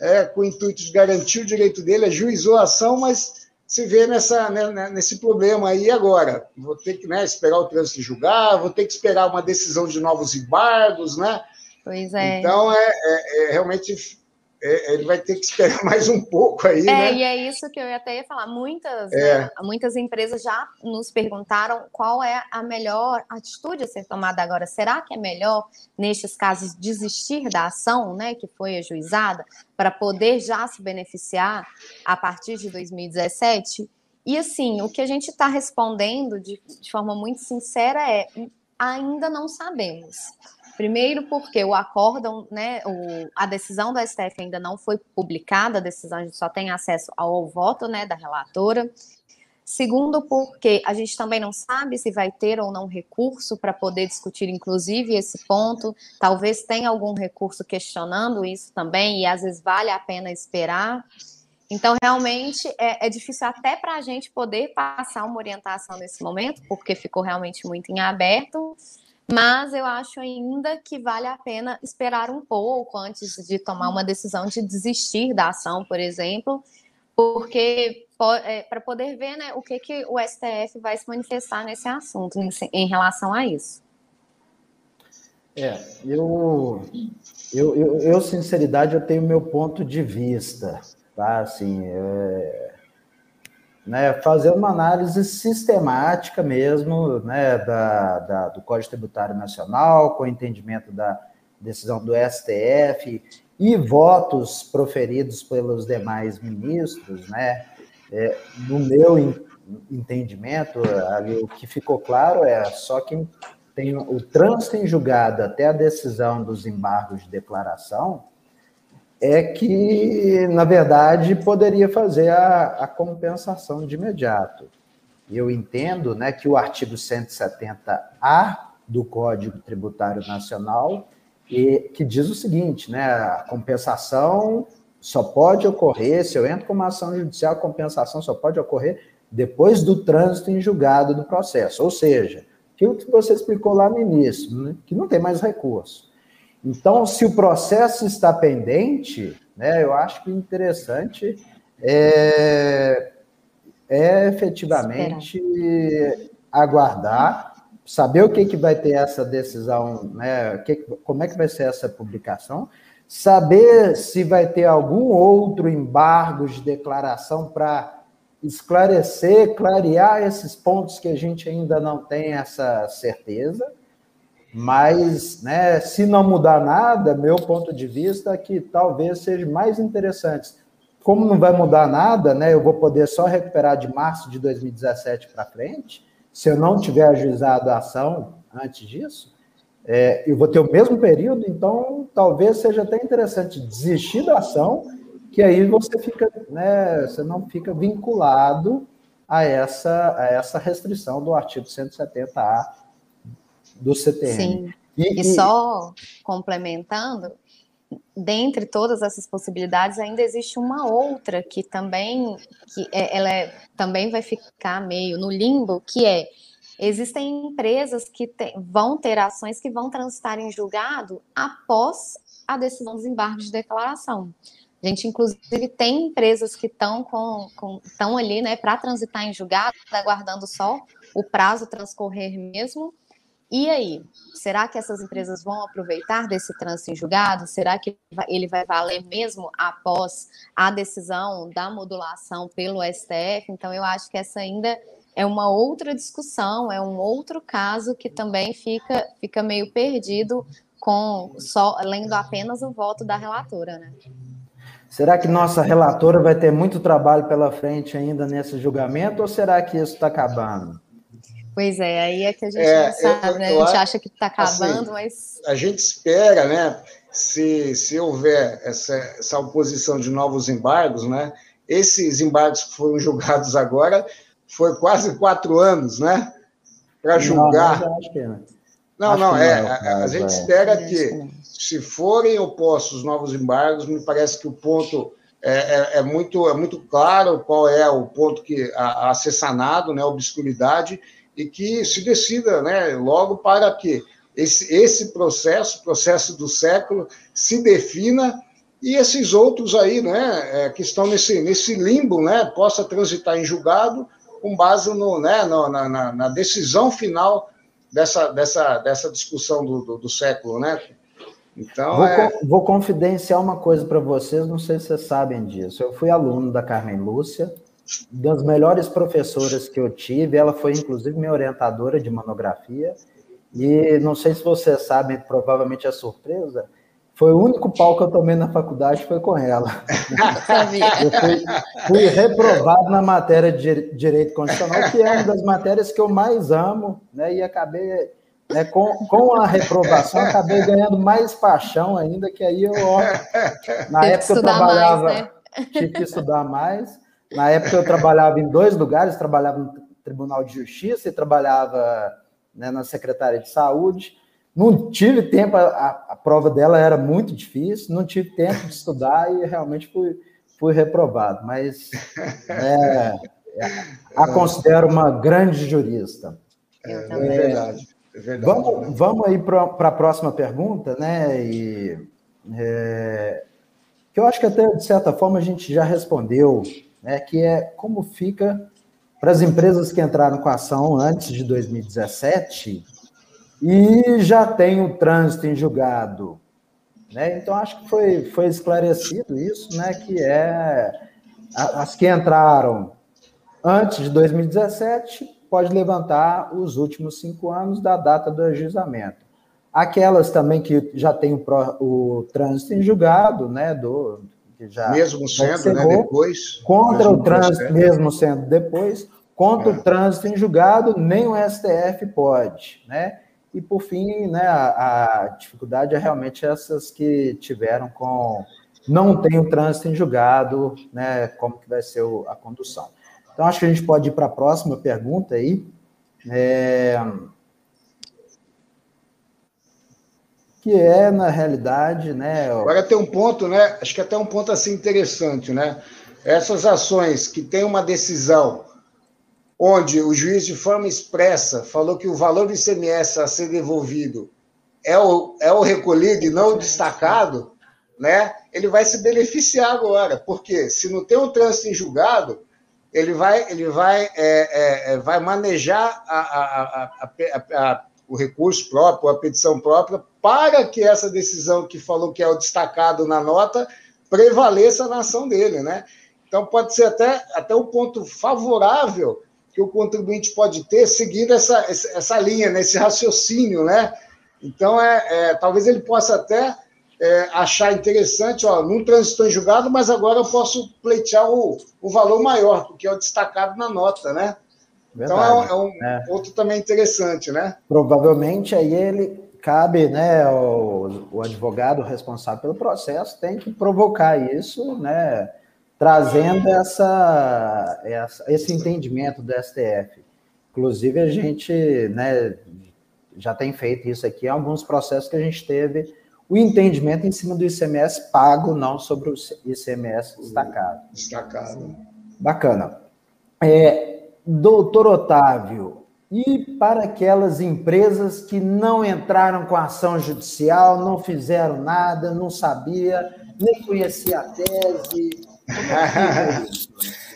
é, com o intuito de garantir o direito dele, ajuizou a ação, mas se vê nessa, né, né, nesse problema aí agora. Vou ter que né, esperar o trânsito julgar, vou ter que esperar uma decisão de novos embargos, né? Pois é. Então, é, é, é realmente é, ele vai ter que esperar mais um pouco aí, é, né? E é isso que eu até ia falar. Muitas, é. né, muitas empresas já nos perguntaram qual é a melhor atitude a ser tomada agora. Será que é melhor, nestes casos, desistir da ação né, que foi ajuizada para poder já se beneficiar a partir de 2017? E assim, o que a gente está respondendo de, de forma muito sincera é ainda não sabemos. Primeiro, porque o acórdão, né, o, a decisão do STF ainda não foi publicada, a decisão a gente só tem acesso ao voto, né, da relatora. Segundo, porque a gente também não sabe se vai ter ou não recurso para poder discutir, inclusive, esse ponto. Talvez tenha algum recurso questionando isso também, e às vezes vale a pena esperar. Então, realmente, é, é difícil até para a gente poder passar uma orientação nesse momento, porque ficou realmente muito em aberto mas eu acho ainda que vale a pena esperar um pouco antes de tomar uma decisão de desistir da ação, por exemplo, porque é, para poder ver né, o que, que o STF vai se manifestar nesse assunto, em, em relação a isso. É, eu, eu, eu, eu, sinceridade, eu tenho meu ponto de vista, tá? Assim, é, né, fazer uma análise sistemática mesmo né, da, da, do Código Tributário Nacional, com entendimento da decisão do STF e votos proferidos pelos demais ministros, né, é, no meu entendimento, ali, o que ficou claro é só quem tem o trânsito em julgado até a decisão dos embargos de declaração, é que, na verdade, poderia fazer a, a compensação de imediato. Eu entendo né, que o artigo 170A do Código Tributário Nacional, e, que diz o seguinte, né, a compensação só pode ocorrer, se eu entro com uma ação judicial, a compensação só pode ocorrer depois do trânsito em julgado do processo. Ou seja, aquilo que você explicou lá no início, né, que não tem mais recurso. Então, se o processo está pendente, né, eu acho que interessante é, é efetivamente Esperar. aguardar, saber o que, que vai ter essa decisão, né, que, como é que vai ser essa publicação, saber se vai ter algum outro embargo de declaração para esclarecer, clarear esses pontos que a gente ainda não tem essa certeza. Mas, né, se não mudar nada, meu ponto de vista é que talvez seja mais interessante como não vai mudar nada, né? Eu vou poder só recuperar de março de 2017 para frente, se eu não tiver ajuizado a ação antes disso, é, eu vou ter o mesmo período, então talvez seja até interessante desistir da ação, que aí você fica, né, você não fica vinculado a essa, a essa restrição do artigo 170A do CTN. Sim. E, e só complementando, dentre todas essas possibilidades, ainda existe uma outra que também, que é, ela é, também vai ficar meio no limbo, que é existem empresas que te, vão ter ações que vão transitar em julgado após a decisão dos embargos de declaração. A gente, inclusive, tem empresas que estão com, com, ali né, para transitar em julgado, aguardando só o prazo transcorrer mesmo, e aí, será que essas empresas vão aproveitar desse trânsito em julgado? Será que ele vai valer mesmo após a decisão da modulação pelo STF? Então, eu acho que essa ainda é uma outra discussão, é um outro caso que também fica, fica meio perdido com só lendo apenas o voto da relatora, né? Será que nossa relatora vai ter muito trabalho pela frente ainda nesse julgamento ou será que isso está acabando? Pois é, aí é que a gente é, não sabe, eu, né? A gente acha que está assim, acabando, assim, mas. A gente espera, né? Se, se houver essa, essa oposição de novos embargos, né? Esses embargos que foram julgados agora foi quase quatro anos, né? Para julgar. Não, acho que é. não, acho não, é, a, a, gente é. espera que, se forem opostos novos embargos, me parece que o ponto é, é, é, muito, é muito claro qual é o ponto que a, a ser sanado, né? A obscuridade e que se decida né, logo para que esse, esse processo, processo do século, se defina e esses outros aí, né, é, que estão nesse, nesse limbo, né, possa transitar em julgado com base no, né, no, na, na, na, decisão final dessa, dessa, dessa discussão do, do, do século, né? Então, vou, é... vou confidenciar uma coisa para vocês, não sei se vocês sabem disso. Eu fui aluno da Carmen Lúcia, das melhores professoras que eu tive, ela foi inclusive minha orientadora de monografia, e não sei se vocês sabem, provavelmente é surpresa, foi o único pau que eu tomei na faculdade foi com ela. eu fui, fui, reprovado na matéria de Direito Constitucional, que é uma das matérias que eu mais amo, né? E acabei, né, com, com a reprovação, acabei ganhando mais paixão ainda, que aí eu, ó, na Teve época eu trabalhava, mais, né? tive que estudar mais. Na época eu trabalhava em dois lugares, trabalhava no Tribunal de Justiça e trabalhava né, na Secretaria de Saúde. Não tive tempo, a, a, prova dela era muito difícil, não tive tempo de estudar e realmente fui, fui reprovado, mas é, a considero uma grande jurista. É, verdade. É verdade. Vamos, vamos aí para a próxima pergunta, né? E, é, que eu acho que até, de certa forma, a gente já respondeu né, que é como fica para as empresas que entraram com a ação antes de 2017 e já tem o trânsito em julgado. Né? Então, acho que foi, foi esclarecido isso, né, que é as que entraram antes de 2017 pode levantar os últimos cinco anos da data do ajuizamento. Aquelas também que já têm o, o trânsito em julgado, né, do, que já mesmo sendo né, depois contra o trânsito mesmo sendo depois contra é. o trânsito em julgado nem o STF pode né? E por fim né a, a, dificuldade é realmente essas que tiveram com não tem o trânsito em julgado né como que vai ser o, a condução. Então acho que a gente pode ir para a próxima pergunta aí. É, que é, na realidade, né? Agora tem um ponto, né? Acho que até um ponto assim interessante, né? Essas ações que têm uma decisão onde o juiz, de forma expressa, falou que o valor do ICMS a ser devolvido é o, é o recolhido e não o destacado, né? Ele vai se beneficiar agora, porque se não tem um trânsito em julgado, ele vai, ele vai, é, é, é vai manejar a, a, a, a o recurso próprio, a petição própria, para que essa decisão que falou que é o destacado na nota prevaleça na ação dele, né? Então pode ser até, até um ponto favorável que o contribuinte pode ter seguindo essa, essa linha, nesse né? raciocínio, né? Então, é, é, talvez ele possa até é, achar interessante, ó, não transitou em julgado, mas agora eu posso pleitear o, o valor maior, porque é o destacado na nota, né? Verdade. Então é um, é um é. outro também interessante, né? Provavelmente aí ele cabe, né, o, o advogado responsável pelo processo tem que provocar isso, né, trazendo essa, essa, esse entendimento do STF. Inclusive a gente, né, já tem feito isso aqui em alguns processos que a gente teve o entendimento em cima do ICMS pago, não sobre o ICMS destacado. Destacado. Bacana. É, doutor Otávio, e para aquelas empresas que não entraram com ação judicial, não fizeram nada, não sabia, nem conhecia a tese.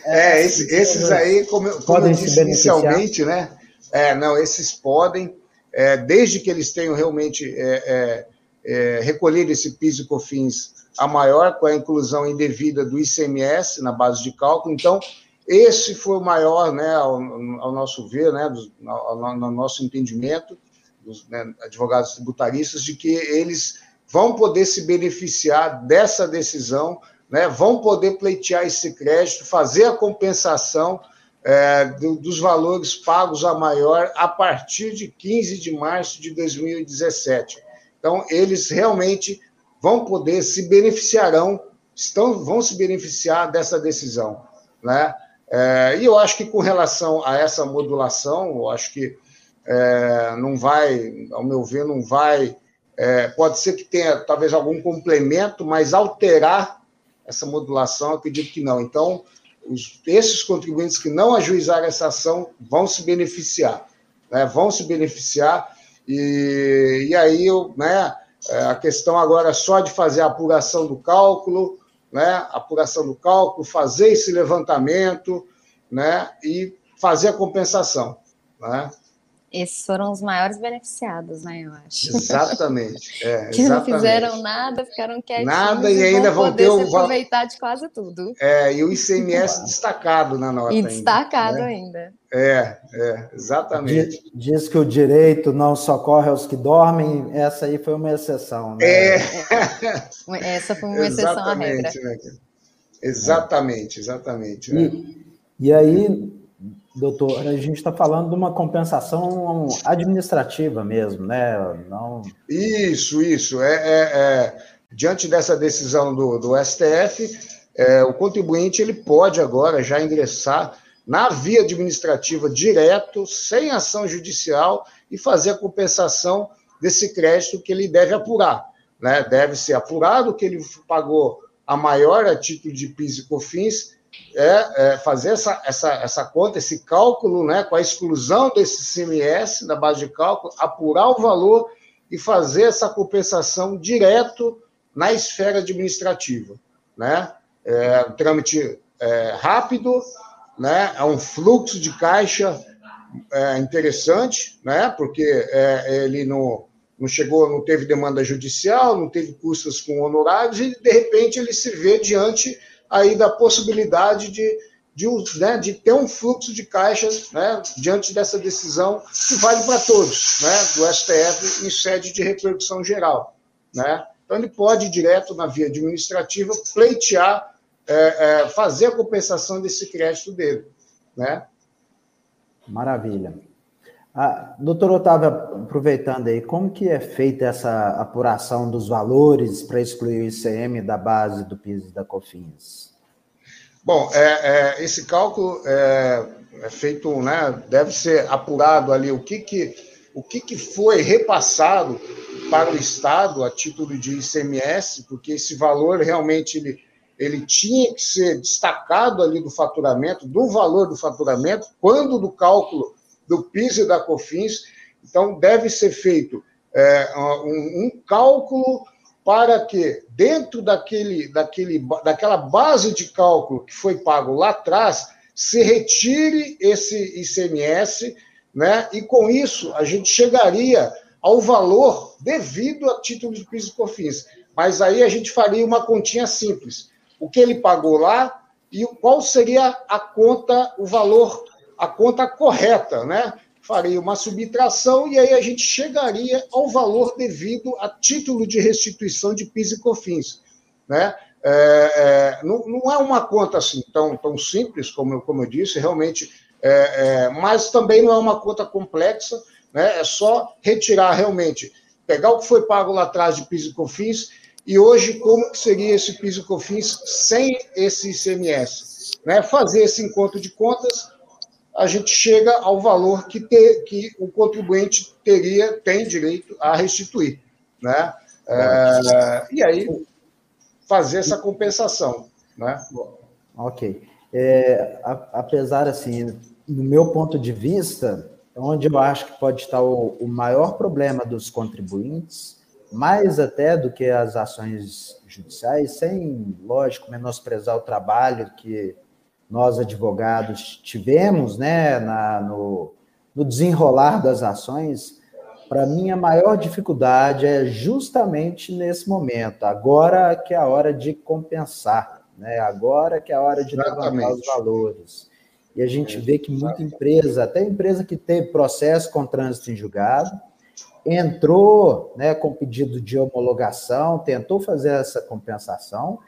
É, é, esses, esses aí, como, como eu disse inicialmente, né? É, não, esses podem, é, desde que eles tenham realmente é, é é, recolher esse PIS e COFINS a maior com a inclusão indevida do ICMS na base de cálculo. Então, esse foi o maior, né, ao, ao nosso ver, né, do, ao, no nosso entendimento, dos né, advogados tributaristas, de que eles vão poder se beneficiar dessa decisão, né, vão poder pleitear esse crédito, fazer a compensação é, do, dos valores pagos a maior a partir de 15 de março de 2017. Então, eles realmente vão poder, se beneficiarão, estão, vão se beneficiar dessa decisão. Né? É, e eu acho que com relação a essa modulação, eu acho que é, não vai, ao meu ver, não vai. É, pode ser que tenha talvez algum complemento, mas alterar essa modulação, acredito que não. Então, os, esses contribuintes que não ajuizarem essa ação vão se beneficiar, né? vão se beneficiar e, e aí, eu, né, é, a questão agora é só de fazer a apuração do cálculo, né, apuração do cálculo, fazer esse levantamento, né, e fazer a compensação, né? Esses foram os maiores beneficiados, né, eu acho. Exatamente. É, que exatamente. não fizeram nada, ficaram quietinhos. Nada e ainda vão, vão ter o aproveitar de quase tudo. É, e o ICMS destacado na nota. E destacado ainda. Né? ainda. É, é, exatamente. Diz, diz, que o direito não socorre aos que dormem, essa aí foi uma exceção, né? É. é. Essa foi uma exceção à regra. Né? Exatamente, exatamente. Né? E, e aí, doutor, a gente está falando de uma compensação administrativa mesmo, né? Não... Isso, isso. É, é, é diante dessa decisão do, do STF, é, o contribuinte ele pode agora já ingressar na via administrativa direto, sem ação judicial, e fazer a compensação desse crédito que ele deve apurar. Né? Deve ser apurado que ele pagou a maior a título de PIS e COFINS é, é, fazer essa, essa, essa conta, esse cálculo, né, com a exclusão desse CMS da base de cálculo, apurar o valor e fazer essa compensação direto na esfera administrativa, né? É um trâmite é, rápido, né? É um fluxo de caixa é, interessante, né? Porque é, ele não, não chegou, não teve demanda judicial, não teve custas com honorários e de repente ele se vê diante aí da possibilidade de, de, né, de ter um fluxo de caixas né, diante dessa decisão que vale para todos, né, do STF em sede de repercussão geral. Né? Então, ele pode ir direto na via administrativa pleitear, é, é, fazer a compensação desse crédito dele. Né? Maravilha. Ah, doutor Otávio, aproveitando aí, como que é feita essa apuração dos valores para excluir o ICM da base do PIS e da COFINS? Bom, é, é, esse cálculo é, é, feito, né, deve ser apurado ali o que, que, o que, que foi repassado para o Estado a título de ICMS, porque esse valor realmente ele, ele tinha que ser destacado ali do faturamento, do valor do faturamento, quando do cálculo do PIS e da COFINS. Então, deve ser feito é, um, um, cálculo para que, dentro daquele, daquele, daquela base de cálculo que foi pago lá atrás, se retire esse ICMS, né? e com isso a gente chegaria ao valor devido a título de PIS e COFINS. Mas aí a gente faria uma continha simples. O que ele pagou lá e qual seria a conta, o valor a conta correta, né? faria uma subtração e aí a gente chegaria ao valor devido a título de restituição de PIS e COFINS. Né? É, é, não, não, é uma conta assim tão, tão simples, como eu, como eu disse, realmente, é, é, mas também não é uma conta complexa, né? é só retirar realmente, pegar o que foi pago lá atrás de PIS e COFINS e hoje como seria esse PIS e COFINS sem esse ICMS. Né? Fazer esse encontro de contas a gente chega ao valor que, ter, que o contribuinte teria, tem direito a restituir. Né? É, e aí, fazer essa compensação. Né? Ok. É, apesar, assim, no meu ponto de vista, onde eu acho que pode estar o, o maior problema dos contribuintes, mais até do que as ações judiciais, sem, lógico, menosprezar o trabalho que nós advogados tivemos né, na, no, no desenrolar das ações, para mim a maior dificuldade é justamente nesse momento, agora que é a hora de compensar, né? agora que é a hora de levantar os valores. E a gente vê que muita empresa, até empresa que teve processo com trânsito em julgado, entrou né, com pedido de homologação, tentou fazer essa compensação,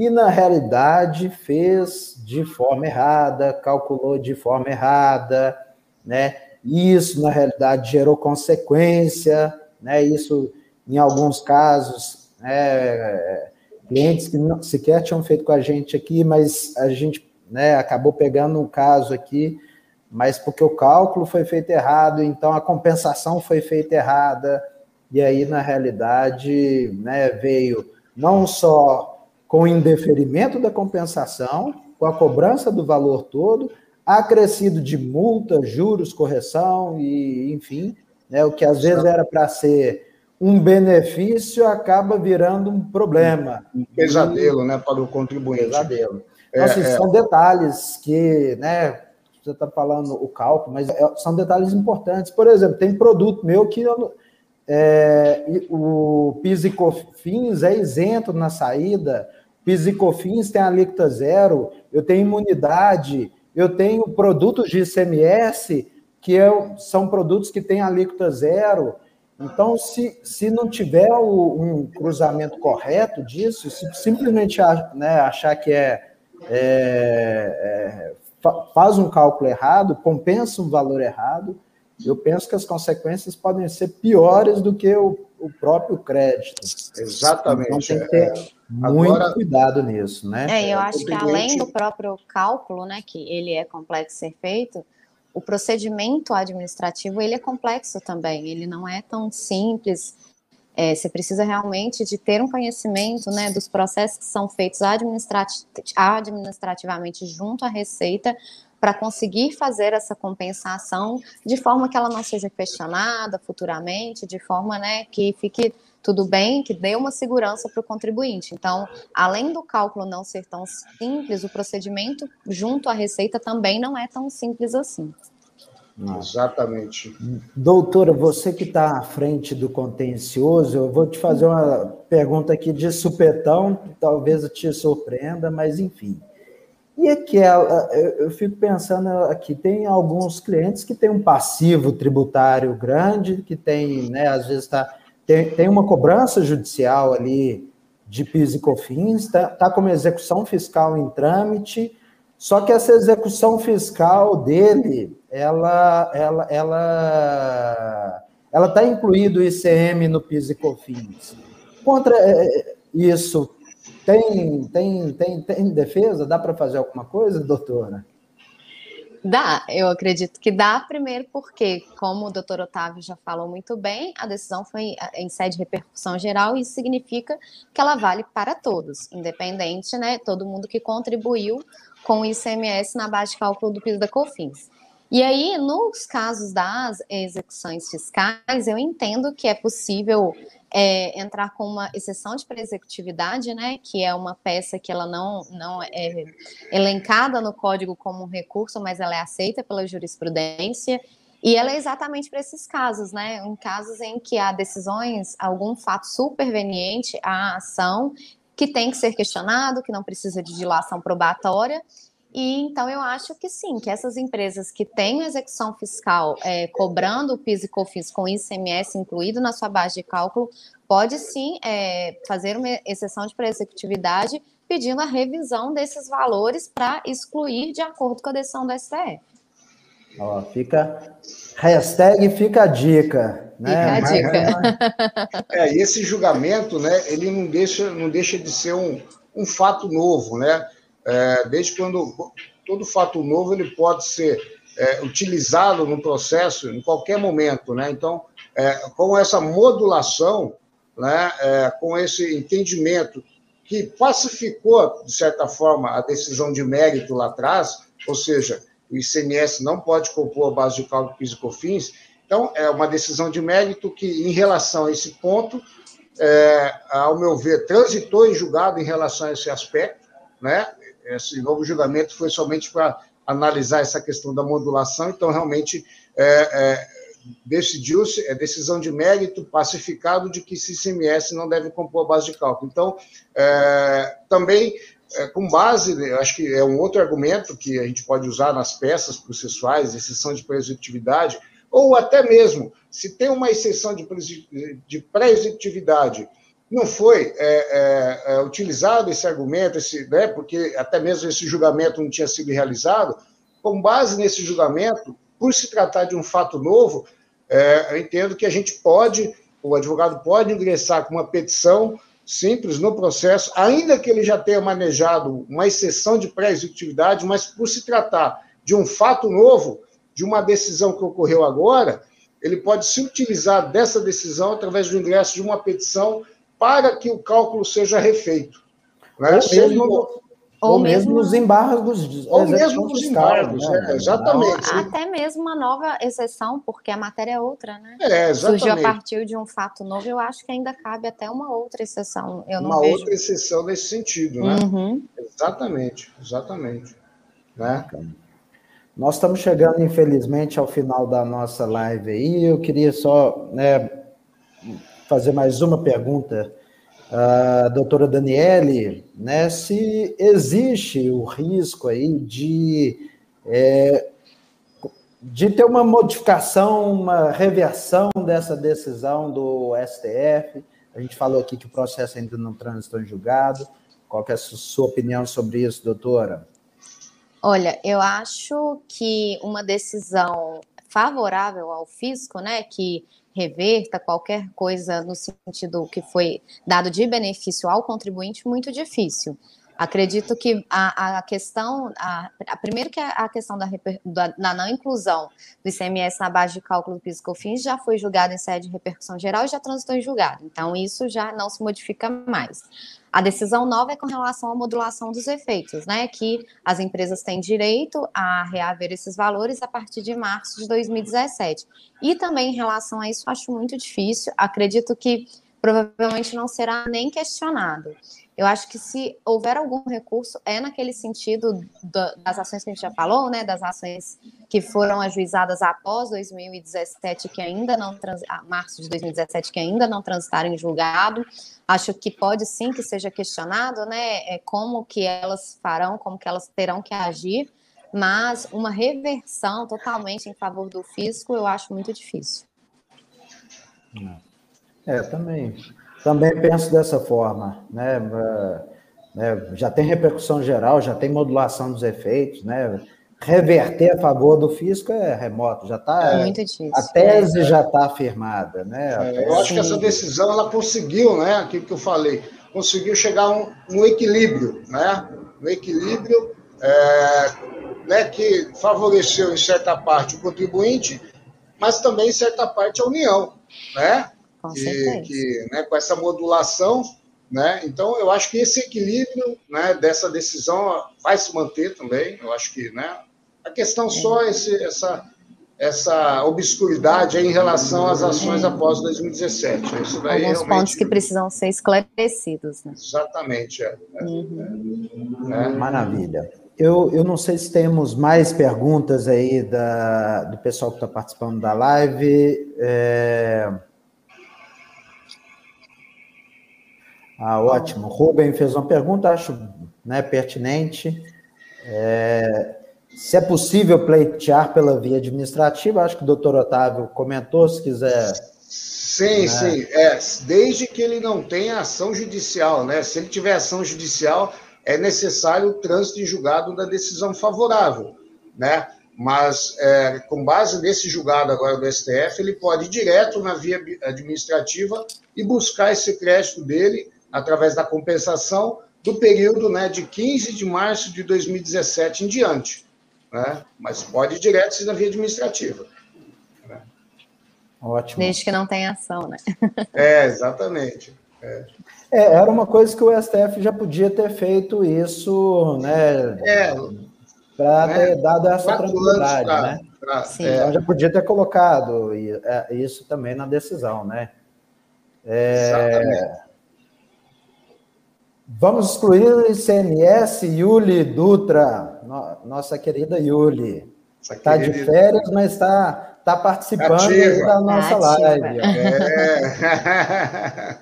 e na realidade fez de forma errada, calculou de forma errada, né? Isso na realidade gerou consequência, né? Isso em alguns casos, né, clientes que não, sequer tinham feito com a gente aqui, mas a gente né, acabou pegando um caso aqui, mas porque o cálculo foi feito errado, então a compensação foi feita errada, e aí, na realidade, né, veio não só com o indeferimento da compensação, com a cobrança do valor todo, acrescido de multa, juros, correção e, enfim, né, o que às vezes era para ser um benefício acaba virando um problema. Um pesadelo, e... né, para o contribuinte. Pesadelo. Então, assim, é, são detalhes que, né, você está falando o cálculo, mas é, são detalhes importantes. Por exemplo, tem produto meu que eu, é, o PIS e COFINS é isento na saída, PIS e COFINS tem alíquota zero, eu tenho imunidade, eu tenho produtos de ICMS que é, são produtos que têm alíquota zero. Então, se, se não tiver o, um cruzamento correto disso, se simplesmente né, achar que é, é, é, faz um cálculo errado, compensa um valor errado, eu penso que as consequências podem ser piores do que o, o próprio crédito. Exatamente. Então tem que ter é. muito Agora, cuidado nisso, né? É, eu acho que além do próprio cálculo, né, que ele é complexo ser feito, o procedimento administrativo ele é complexo também. Ele não é tão simples. É, você precisa realmente de ter um conhecimento né, dos processos que são feitos administrati administrativamente junto à Receita para conseguir fazer essa compensação de forma que ela não seja questionada futuramente, de forma né, que fique tudo bem, que dê uma segurança para o contribuinte. Então, além do cálculo não ser tão simples, o procedimento junto à receita também não é tão simples assim. Exatamente. Doutora, você que está à frente do contencioso, eu vou te fazer uma pergunta aqui de supetão, que talvez te surpreenda, mas enfim. E aquela, eu fico pensando aqui, tem alguns clientes que têm um passivo tributário grande, que tem, né, às vezes está tem, tem uma cobrança judicial ali de PIS e COFINS, está tá com uma execução fiscal em trâmite, só que essa execução fiscal dele, ela ela ela ela está incluído o ICM no PIS e COFINS. Contra é, isso, tem, tem, tem, tem defesa? Dá para fazer alguma coisa, doutora? Dá, eu acredito que dá, primeiro porque, como o doutor Otávio já falou muito bem, a decisão foi em sede de repercussão geral e isso significa que ela vale para todos, independente, né, todo mundo que contribuiu com o ICMS na base de cálculo do PIS da COFINS. E aí, nos casos das execuções fiscais, eu entendo que é possível é, entrar com uma exceção de pré-executividade, né, que é uma peça que ela não, não é elencada no código como um recurso, mas ela é aceita pela jurisprudência, e ela é exatamente para esses casos, né, em casos em que há decisões, algum fato superveniente à ação que tem que ser questionado, que não precisa de dilação probatória, E então eu acho que sim, que essas empresas que têm execução fiscal é, cobrando o PIS e COFINS com ICMS incluído na sua base de cálculo, pode sim é, fazer uma exceção de pré-executividade pedindo a revisão desses valores para excluir de acordo com a decisão do STF. Ó, fica hashtag fica a dica. Né? Fica a dica. É, e esse julgamento, né, ele não deixa, não deixa de ser um, um fato novo, né? É, desde quando todo fato novo ele pode ser é, utilizado no processo em qualquer momento, né? Então, é, com essa modulação, né, é, com esse entendimento que pacificou, de certa forma, a decisão de mérito lá atrás, ou seja, o ICMS não pode compor a base de cálculo PIS e COFINS, então é uma decisão de mérito que, em relação a esse ponto, é, ao meu ver, transitou em julgado em relação a esse aspecto, né? Esse novo julgamento foi somente para analisar essa questão da modulação, então realmente é, é, decidiu-se, é decisão de mérito pacificado de que CMS não deve compor a base de cálculo. Então, é, também, é, com base, acho que é um outro argumento que a gente pode usar nas peças processuais, exceção de pré-executividade, ou até mesmo, se tem uma exceção de pré-executividade não foi é, é, é, utilizado esse argumento, esse, né, porque até mesmo esse julgamento não tinha sido realizado, com base nesse julgamento, por se tratar de um fato novo, é, eu entendo que a gente pode, o advogado pode ingressar com uma petição simples no processo, ainda que ele já tenha manejado uma exceção de pré-executividade, mas por se tratar de um fato novo, de uma decisão que ocorreu agora, ele pode se utilizar dessa decisão através do ingresso de uma petição para que o cálculo seja refeito. Né? Ou, mesmo, ou, ou mesmo nos embargos. Ou mesmo nos embargos, né? É, exatamente. Até mesmo uma nova exceção, porque a matéria é outra, né? É, exatamente. Surgiu a partir de um fato novo, eu acho que ainda cabe até uma outra exceção. Eu uma vejo... outra exceção nesse sentido, né? Uhum. Exatamente, exatamente. Né? Nós estamos chegando, infelizmente, ao final da nossa live aí. Eu queria só né, fazer mais uma pergunta a doutora Daniele, né, se existe o risco aí de, é, de ter uma modificação, uma reversão dessa decisão do STF. A gente falou aqui que o processo ainda não transitou em julgado. Qual é a sua opinião sobre isso, doutora? Olha, eu acho que uma decisão favorável ao fisco, né, que reverta qualquer coisa no sentido que foi dado de benefício ao contribuinte, muito difícil. Acredito que a, a questão, a, a, primeiro que a questão da, da, não inclusão do ICMS na base de cálculo do PIS COFINS já foi julgada em sede de repercussão geral e já transitou em julgado. Então, isso já não se modifica mais. A decisão nova é com relação à modulação dos efeitos, né? Que as empresas têm direito a reaver esses valores a partir de março de 2017. E também em relação a isso, acho muito difícil. Acredito que provavelmente não será nem questionado. Eu acho que se houver algum recurso, é naquele sentido das ações que a gente já falou, né, das ações que foram ajuizadas após 2017, que ainda não, trans, março de 2017, que ainda não transitaram em julgado. Acho que pode sim que seja questionado, né, é, como que elas farão, como que elas terão que agir, mas uma reversão totalmente em favor do fisco, eu acho muito difícil. É, também. Também penso dessa forma, né? É, já tem repercussão geral, já tem modulação dos efeitos, né? Reverter a favor do fisco é remoto, já está. É muito difícil. A tese já está afirmada, né? É, eu acho que essa decisão ela conseguiu, né? Aquilo que eu falei, conseguiu chegar a um, um equilíbrio, né? Um equilíbrio é, né, que favoreceu em certa parte o contribuinte, mas também em certa parte a União, né? Com que, que né, com essa modulação, né? Então eu acho que esse equilíbrio, né, dessa decisão vai se manter também. Eu acho que, né, a questão é. só esse, essa essa obscuridade em relação às ações é. após 2017. Isso daí Alguns realmente... pontos que precisam ser esclarecidos. Né? Exatamente. É. Uhum. É. Maravilha. Eu, eu não sei se temos mais perguntas aí da, do pessoal que está participando da live. É... Ah, ótimo. Rubem fez uma pergunta, acho né, pertinente. É, se é possível pleitear pela via administrativa, acho que o doutor Otávio comentou, se quiser. Sim, né? sim. É, desde que ele não tenha ação judicial, né? Se ele tiver ação judicial, é necessário o trânsito em julgado da decisão favorável, né? Mas, é, com base nesse julgado agora do STF, ele pode ir direto na via administrativa e buscar esse crédito dele através da compensação do período né, de 15 de março de 2017 em diante. Né? Mas pode ir direto na via administrativa. Né? Ótimo. Desde que não tenha ação, né? É, exatamente. É. É, era uma coisa que o STF já podia ter feito isso, né? É, para né? ter dado essa tranquilidade, pra, né? Pra, é. Então já podia ter colocado é, isso também na decisão, né? É, vamos excluir o ICMS, Yuli Dutra, no, nossa querida Yuli. Está de férias, mas está tá participando da nossa live. É.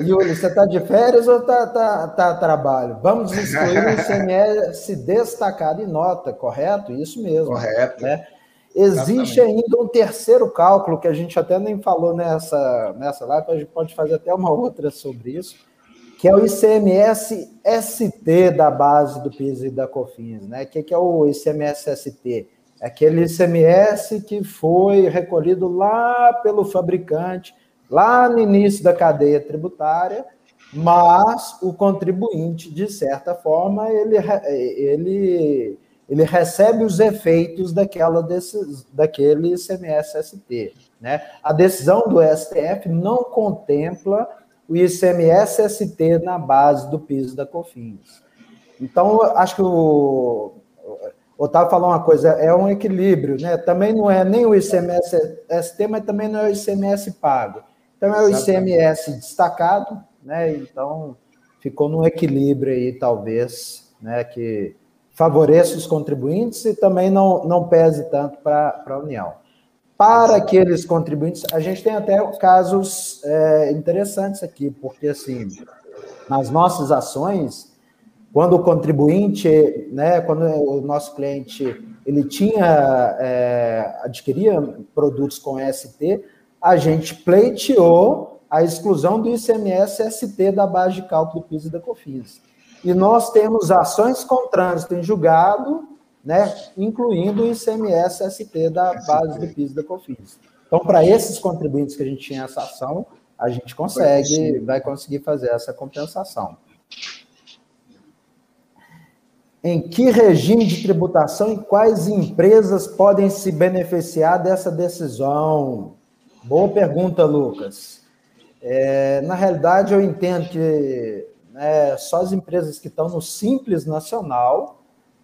Yuli, você está de férias ou está tá, tá trabalho? Vamos excluir o ICMS destacado em nota, correto? Isso mesmo. Correto. Né? Existe Exatamente. ainda um terceiro cálculo que a gente até nem falou nessa, nessa live, a gente pode fazer até uma outra sobre isso, que é o ICMS ST da base do PIS e da COFINS. Né? O que, que é o ICMS ST? É aquele ICMS que foi recolhido lá pelo fabricante lá no início da cadeia tributária, mas o contribuinte, de certa forma, ele, ele, ele recebe os efeitos daquela desses, daquele ICMS-ST. Né? A decisão do STF não contempla o ICMS-ST na base do piso da COFINS. Então, acho que o Otávio falou uma coisa, é um equilíbrio, né? Também não é nem o ICMS-ST, mas também não é o ICMS pago. Então é o ICMS destacado, né? Então ficou num equilíbrio aí, talvez, né? Que favoreça os contribuintes e também não, não pese tanto para a União. Para aqueles contribuintes, a gente tem até casos é, interessantes aqui, porque assim, nas nossas ações, quando o contribuinte, né, quando o nosso cliente ele tinha é, adquiria produtos com ST, a gente pleiteou a exclusão do ICMS-ST da base de cálculo do PIS e da COFINS. E nós temos ações com trânsito em julgado, né, incluindo o ICMS-ST da base do PIS da COFINS. Então, para esses contribuintes que a gente tinha essa ação, a gente consegue, vai conseguir fazer essa compensação. Em que regime de tributação e quais empresas podem se beneficiar dessa decisão? Boa pergunta, Lucas. É, na realidade, eu entendo que né, só as empresas que estão no Simples Nacional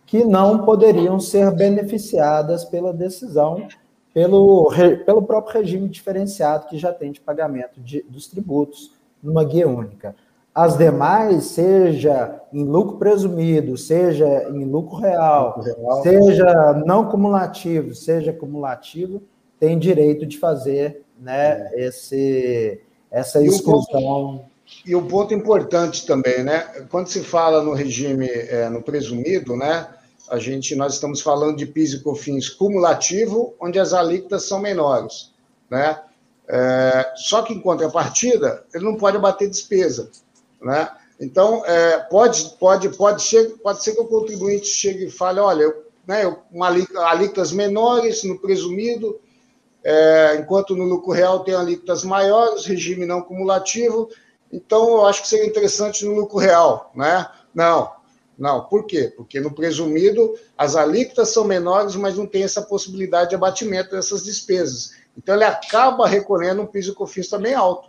que não poderiam ser beneficiadas pela decisão, pelo, pelo próprio regime diferenciado que já tem de pagamento de, dos tributos numa guia única. As demais, seja em lucro presumido, seja em lucro real, lucro real seja não cumulativo, seja cumulativo, tem direito de fazer né, é. esse, essa exclusão. E o ponto importante também, né? Quando se fala no regime, é, no presumido, né? A gente, nós estamos falando de PIS e COFINS cumulativo, onde as alíquotas são menores, né? É, só que em contrapartida, ele não pode abater despesa, né? Então, é, pode, pode, pode, ser, pode ser que o contribuinte chegue e fale, olha, eu, né, uma alíquotas menores no presumido, é, enquanto no lucro real tem alíquotas maiores, regime não cumulativo. Então, eu acho que seria interessante no lucro real, né? Não, não. Por quê? Porque no presumido as alíquotas são menores, mas não tem essa possibilidade de abatimento dessas despesas. Então, ele acaba recolhendo um piso cofins também alto,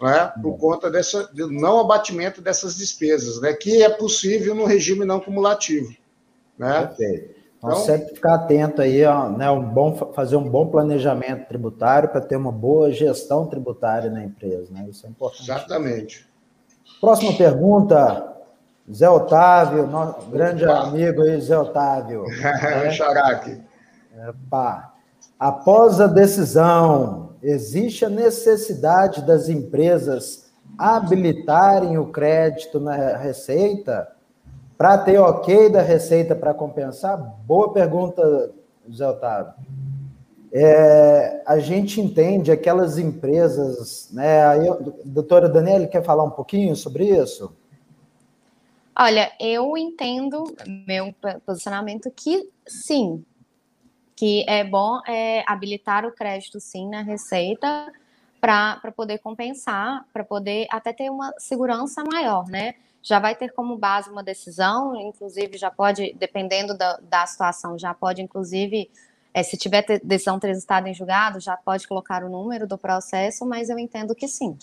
né? Por conta dessa, do não abatimento dessas despesas, né? Que é possível no regime não cumulativo, né? Perfeito. Então, então, sempre ficar atento aí, ó, né, um bom, fazer um bom planejamento tributário para ter uma boa gestão tributária na empresa, né? Isso é importante. Exatamente. Próxima pergunta, Zé Otávio, nosso grande Opa. amigo aí, Zé Otávio. é, Xaraque. Epa. Após a decisão, existe a necessidade das empresas habilitarem o crédito na Receita? Para ter ok da receita para compensar, boa pergunta, José Otávio. É, a gente entende aquelas empresas, né? Aí, doutora Daniela, quer falar um pouquinho sobre isso? Olha, eu entendo meu posicionamento que sim, que é bom é, habilitar o crédito sim na receita para poder compensar, para poder até ter uma segurança maior, né? Já vai ter como base uma decisão, inclusive já pode, dependendo da, da situação, já pode, inclusive, é, se tiver decisão transitada em julgado, já pode colocar o número do processo, mas eu entendo que sim.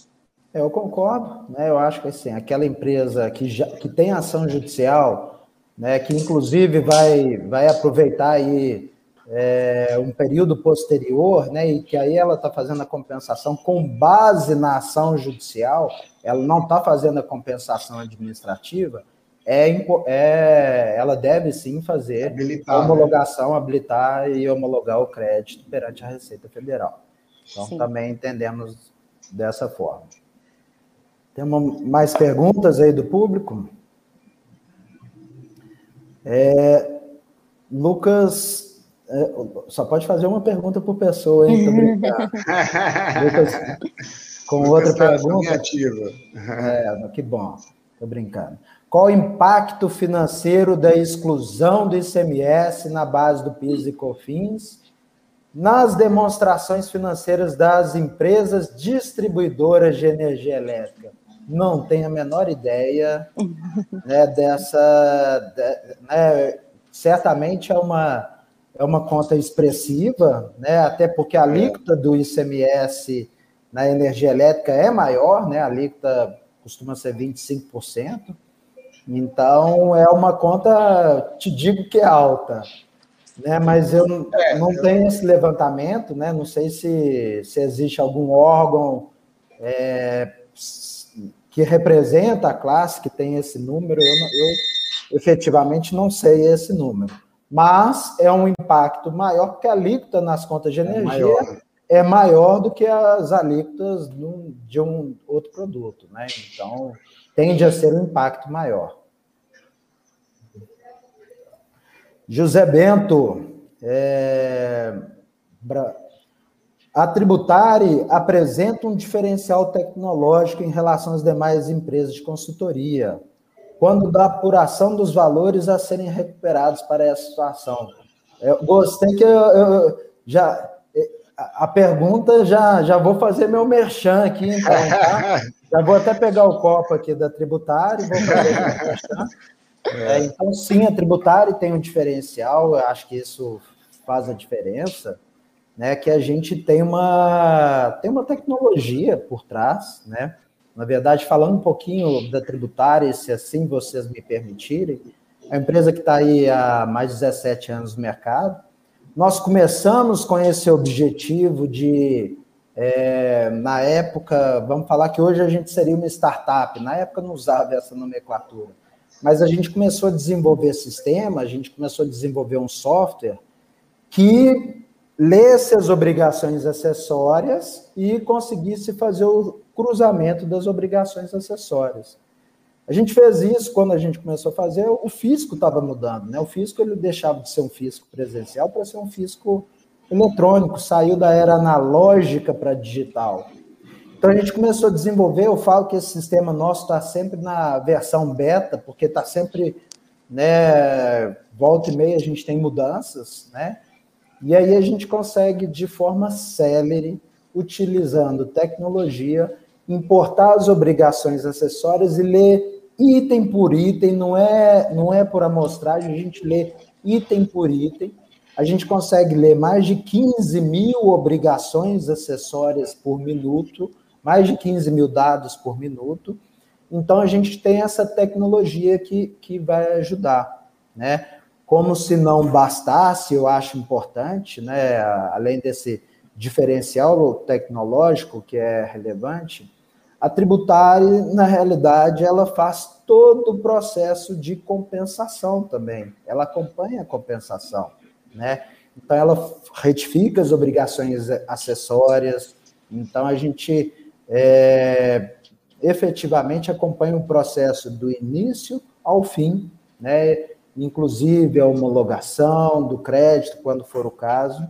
Eu concordo, né? Eu acho que assim, aquela empresa que, já, que tem ação judicial, né, que inclusive vai, vai aproveitar aí é, um período posterior, né, e que aí ela está fazendo a compensação com base na ação judicial, ela não está fazendo a compensação administrativa, é, é, ela deve sim fazer habilitar, a homologação, habilitar e homologar o crédito perante a Receita Federal. Então, sim. também entendemos dessa forma. Temos mais perguntas aí do público? É, Lucas, é, só pode fazer uma pergunta por pessoa, hein? Lucas, com Lucas outra tá pergunta. É, que bom, tô brincando. Qual o impacto financeiro da exclusão do ICMS na base do PIS e COFINS nas demonstrações financeiras das empresas distribuidoras de energia elétrica? Não tenho a menor ideia né, dessa. De, né, certamente é uma, é uma conta expressiva, né, até porque a alíquota do ICMS na energia elétrica é maior, né, a alíquota costuma ser 25%. Então, é uma conta, te digo que é alta, né? Mas eu é, não tenho esse levantamento, né? Não sei se, se existe algum órgão é, que representa a classe que tem esse número, eu, eu efetivamente não sei esse número. Mas é um impacto maior, porque a alíquota nas contas de é energia é maior, é maior do que as alíquotas de um outro produto. Né? Então, tende a ser um impacto maior. José Bento, é, a Tributari apresenta um diferencial tecnológico em relação às demais empresas de consultoria, quando da apuração dos valores a serem recuperados para essa situação. Eu gostei que eu, eu já a pergunta já já vou fazer meu merchan aqui, então, tá? Já vou até pegar o copo aqui da Tributari, vou fazer meu merchan. É, então, sim, a Tributari tem um diferencial, eu acho que isso faz a diferença né, que a gente tem uma, tem uma tecnologia por trás, né? Na verdade, falando um pouquinho da tributária, se assim vocês me permitirem, a empresa que está aí há mais de 17 anos no mercado, nós começamos com esse objetivo de, é, na época, vamos falar que hoje a gente seria uma startup, na época não usava essa nomenclatura, mas a gente começou a desenvolver sistema, a gente começou a desenvolver um software que lesse as obrigações acessórias e conseguisse fazer o cruzamento das obrigações acessórias. A gente fez isso quando a gente começou a fazer, o fisco estava mudando, né? O fisco ele deixava de ser um fisco presencial para ser um fisco eletrônico, saiu da era analógica para digital. Então a gente começou a desenvolver, eu falo que esse sistema nosso está sempre na versão beta, porque está sempre, né, volta e meia a gente tem mudanças, né? E aí a gente consegue, de forma célere, utilizando tecnologia, importar as obrigações acessórias e ler item por item, não é, não é por amostragem, a gente lê item por item. A gente consegue ler mais de 15 mil obrigações acessórias por minuto, mais de 15 mil dados por minuto. Então, a gente tem essa tecnologia que, que vai ajudar. Né? Como se não bastasse, eu acho importante, né, além desse diferencial tecnológico que é relevante, a tributária, na realidade, ela faz todo o processo de compensação também. Ela acompanha a compensação, né? Então, ela retifica as obrigações acessórias. Então, a gente é, efetivamente acompanha o processo do início ao fim né? Inclusive a homologação do crédito, quando for o caso,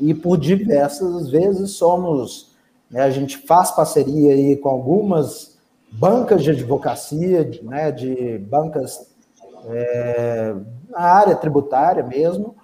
e por diversas vezes somos, né, a gente faz parceria aí com algumas bancas de advocacia, né, de bancas é, na área tributária mesmo,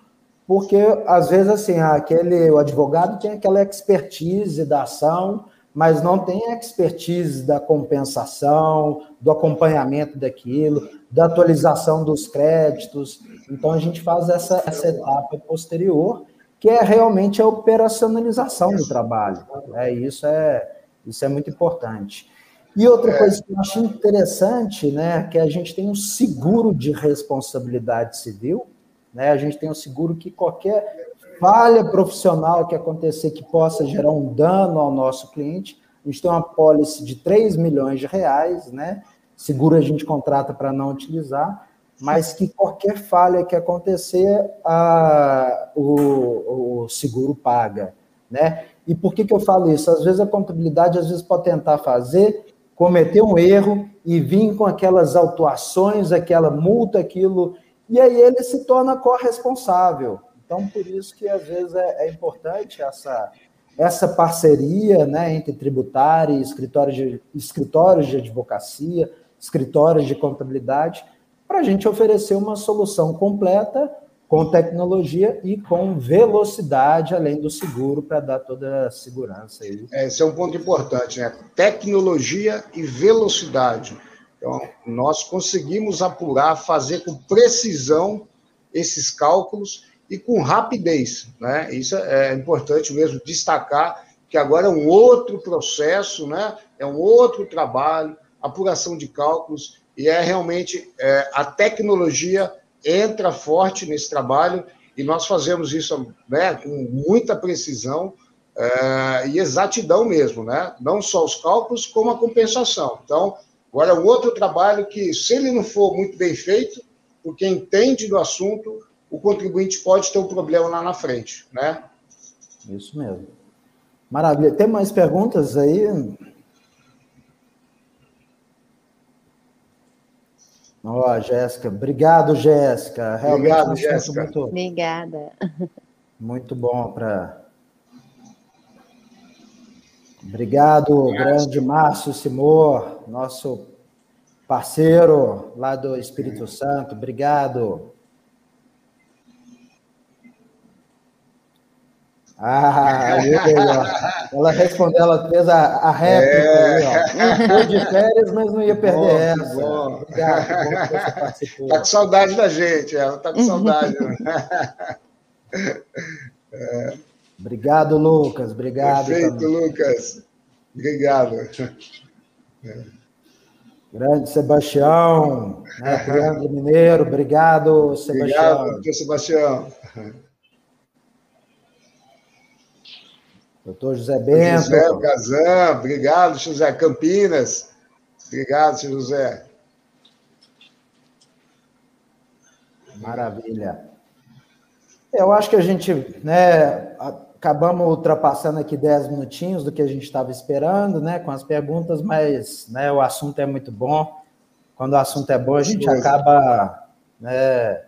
porque às vezes assim, aquele o advogado tem aquela expertise da ação, mas não tem expertise da compensação, do acompanhamento daquilo, da atualização dos créditos. Então a gente faz essa, essa etapa posterior, que é realmente a operacionalização do trabalho. É, isso, é, isso é muito importante. E outra coisa que eu acho interessante, né, que a gente tem um seguro de responsabilidade civil, né, a gente tem um seguro que qualquer falha profissional que acontecer que possa gerar um dano ao nosso cliente, a gente tem uma pólice de 3 milhões de reais, né, seguro a gente contrata para não utilizar, mas que qualquer falha que acontecer, a, o, o seguro paga, né? E por que, que eu falo isso? Às vezes a contabilidade às vezes pode tentar fazer, cometer um erro e vir com aquelas autuações, aquela multa, aquilo, e aí ele se torna corresponsável. Então, por isso que às vezes é, é importante essa, essa parceria né, entre tributário e escritórios de, escritórios de advocacia, escritórios de contabilidade, para a gente oferecer uma solução completa com tecnologia e com velocidade, além do seguro, para dar toda a segurança. É, esse é um ponto importante, né? Tecnologia e velocidade. Então, nós conseguimos apurar, fazer com precisão esses cálculos e com rapidez. Né? Isso é importante mesmo destacar, que agora é um outro processo, né? é um outro trabalho, apuração de cálculos, e é realmente é, a tecnologia entra forte nesse trabalho, e nós fazemos isso né, com muita precisão é, e exatidão mesmo, né? não só os cálculos, como a compensação. Então, agora é um outro trabalho que, se ele não for muito bem feito, porque entende do assunto, o contribuinte pode ter um problema lá na frente, né? Isso mesmo. Maravilha. Tem mais perguntas aí? Ó, oh, Jéssica. Obrigado, Jéssica. Realmente Obrigado, Jéssica. Muito, Obrigada. Muito bom para. Obrigado, Obrigado, grande Márcio Simor, nosso parceiro lá do Espírito Santo. Obrigado. Ah, ela respondeu, ela fez a, a réplica é. aí, ó. Foi de férias, mas não ia perder bom, essa. Bom. Obrigado, bom. Tá com saudade da gente, ela tá com saudade. É. Obrigado, Lucas. Obrigado. Perfeito, também. Lucas. Obrigado. É. Grande Sebastião, né, Triângulo Mineiro. Obrigado, Sebastião. Obrigado, Sebastião. Doutor José Bento. José Kazan, obrigado, José Campinas. Obrigado, José. Maravilha. Eu acho que a gente, né, acabamos ultrapassando aqui 10 minutinhos do que a gente estava esperando, né, com as perguntas, mas né, o assunto é muito bom. Quando o assunto é bom, a gente acaba né,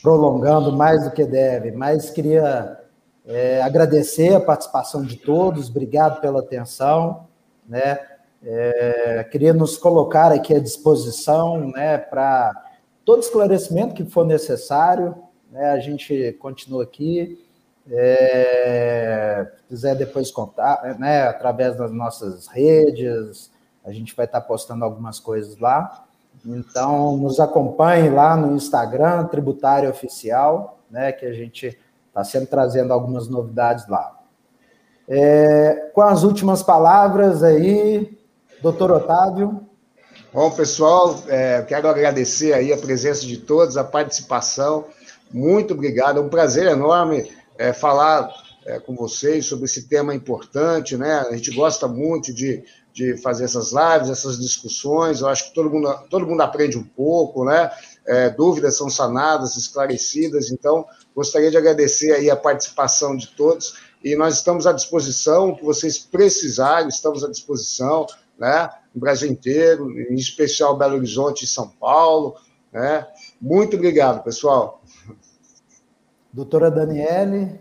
prolongando mais do que deve. Mas queria é, agradecer a participação de todos, obrigado pela atenção, né? É, queria nos colocar aqui à disposição, né, para todo esclarecimento que for necessário, né? A gente continua aqui. É, se quiser depois contar, né, através das nossas redes, a gente vai estar postando algumas coisas lá. Então, nos acompanhe lá no Instagram, Tributário Oficial, né, que a gente Está sempre trazendo algumas novidades lá. É, com as últimas palavras aí, doutor Otávio. Bom, pessoal, é, quero agradecer aí a presença de todos, a participação. Muito obrigado, é um prazer enorme é, falar é, com vocês sobre esse tema importante, né? A gente gosta muito de, de fazer essas lives, essas discussões. Eu acho que todo mundo, todo mundo aprende um pouco, né? É, dúvidas são sanadas, esclarecidas. Então, Gostaria de agradecer aí a participação de todos e nós estamos à disposição, o que vocês precisarem, estamos à disposição, né? No Brasil inteiro, em especial Belo Horizonte e São Paulo, Né? Muito obrigado, pessoal. Doutora Daniele.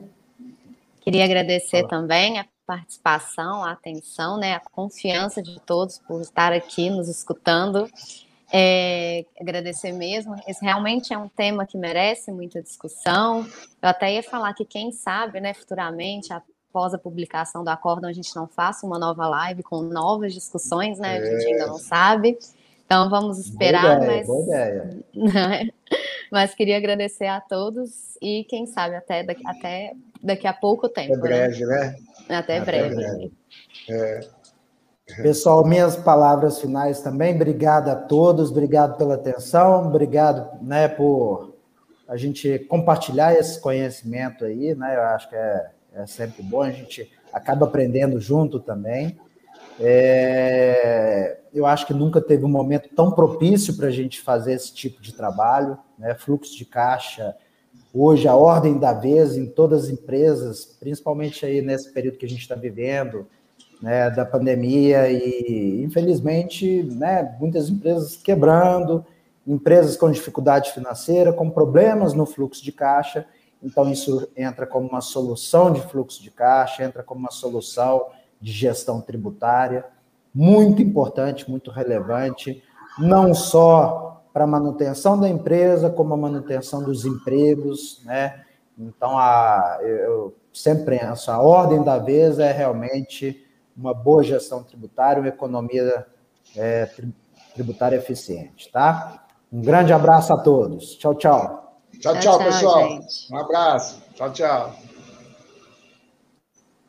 Queria agradecer Fala. também a participação, a atenção, né, a confiança de todos por estar aqui nos escutando. É, agradecer mesmo. Esse realmente é um tema que merece muita discussão. Eu até ia falar que, quem sabe, né, futuramente, após a publicação do acordo, a gente não faça uma nova live com novas discussões, né? A gente ainda não sabe. Então vamos esperar, boa ideia, mas. Boa ideia. mas queria agradecer a todos e quem sabe até daqui, até daqui a pouco tempo. Até né? breve, né? né? Até, até breve. breve. É. Pessoal, minhas palavras finais também. Obrigado a todos, obrigado pela atenção, obrigado né, por a gente compartilhar esse conhecimento aí, né? Eu acho que é, é sempre bom, a gente acaba aprendendo junto também. É, eu acho que nunca teve um momento tão propício para a gente fazer esse tipo de trabalho, né? Fluxo de caixa, hoje a ordem da vez em todas as empresas, principalmente aí nesse período que a gente está vivendo, né, da pandemia e infelizmente, né, muitas empresas quebrando, empresas com dificuldade financeira, com problemas no fluxo de caixa. Então isso entra como uma solução de fluxo de caixa, entra como uma solução de gestão tributária, muito importante, muito relevante, não só para a manutenção da empresa, como a manutenção dos empregos, né? Então, a, eu sempre penso, a ordem da vez é realmente uma boa gestão tributária, uma economia é, tributária eficiente, tá? Um grande abraço a todos. Tchau, tchau. Tchau, tchau, tchau pessoal. Gente. Um abraço. Tchau, tchau.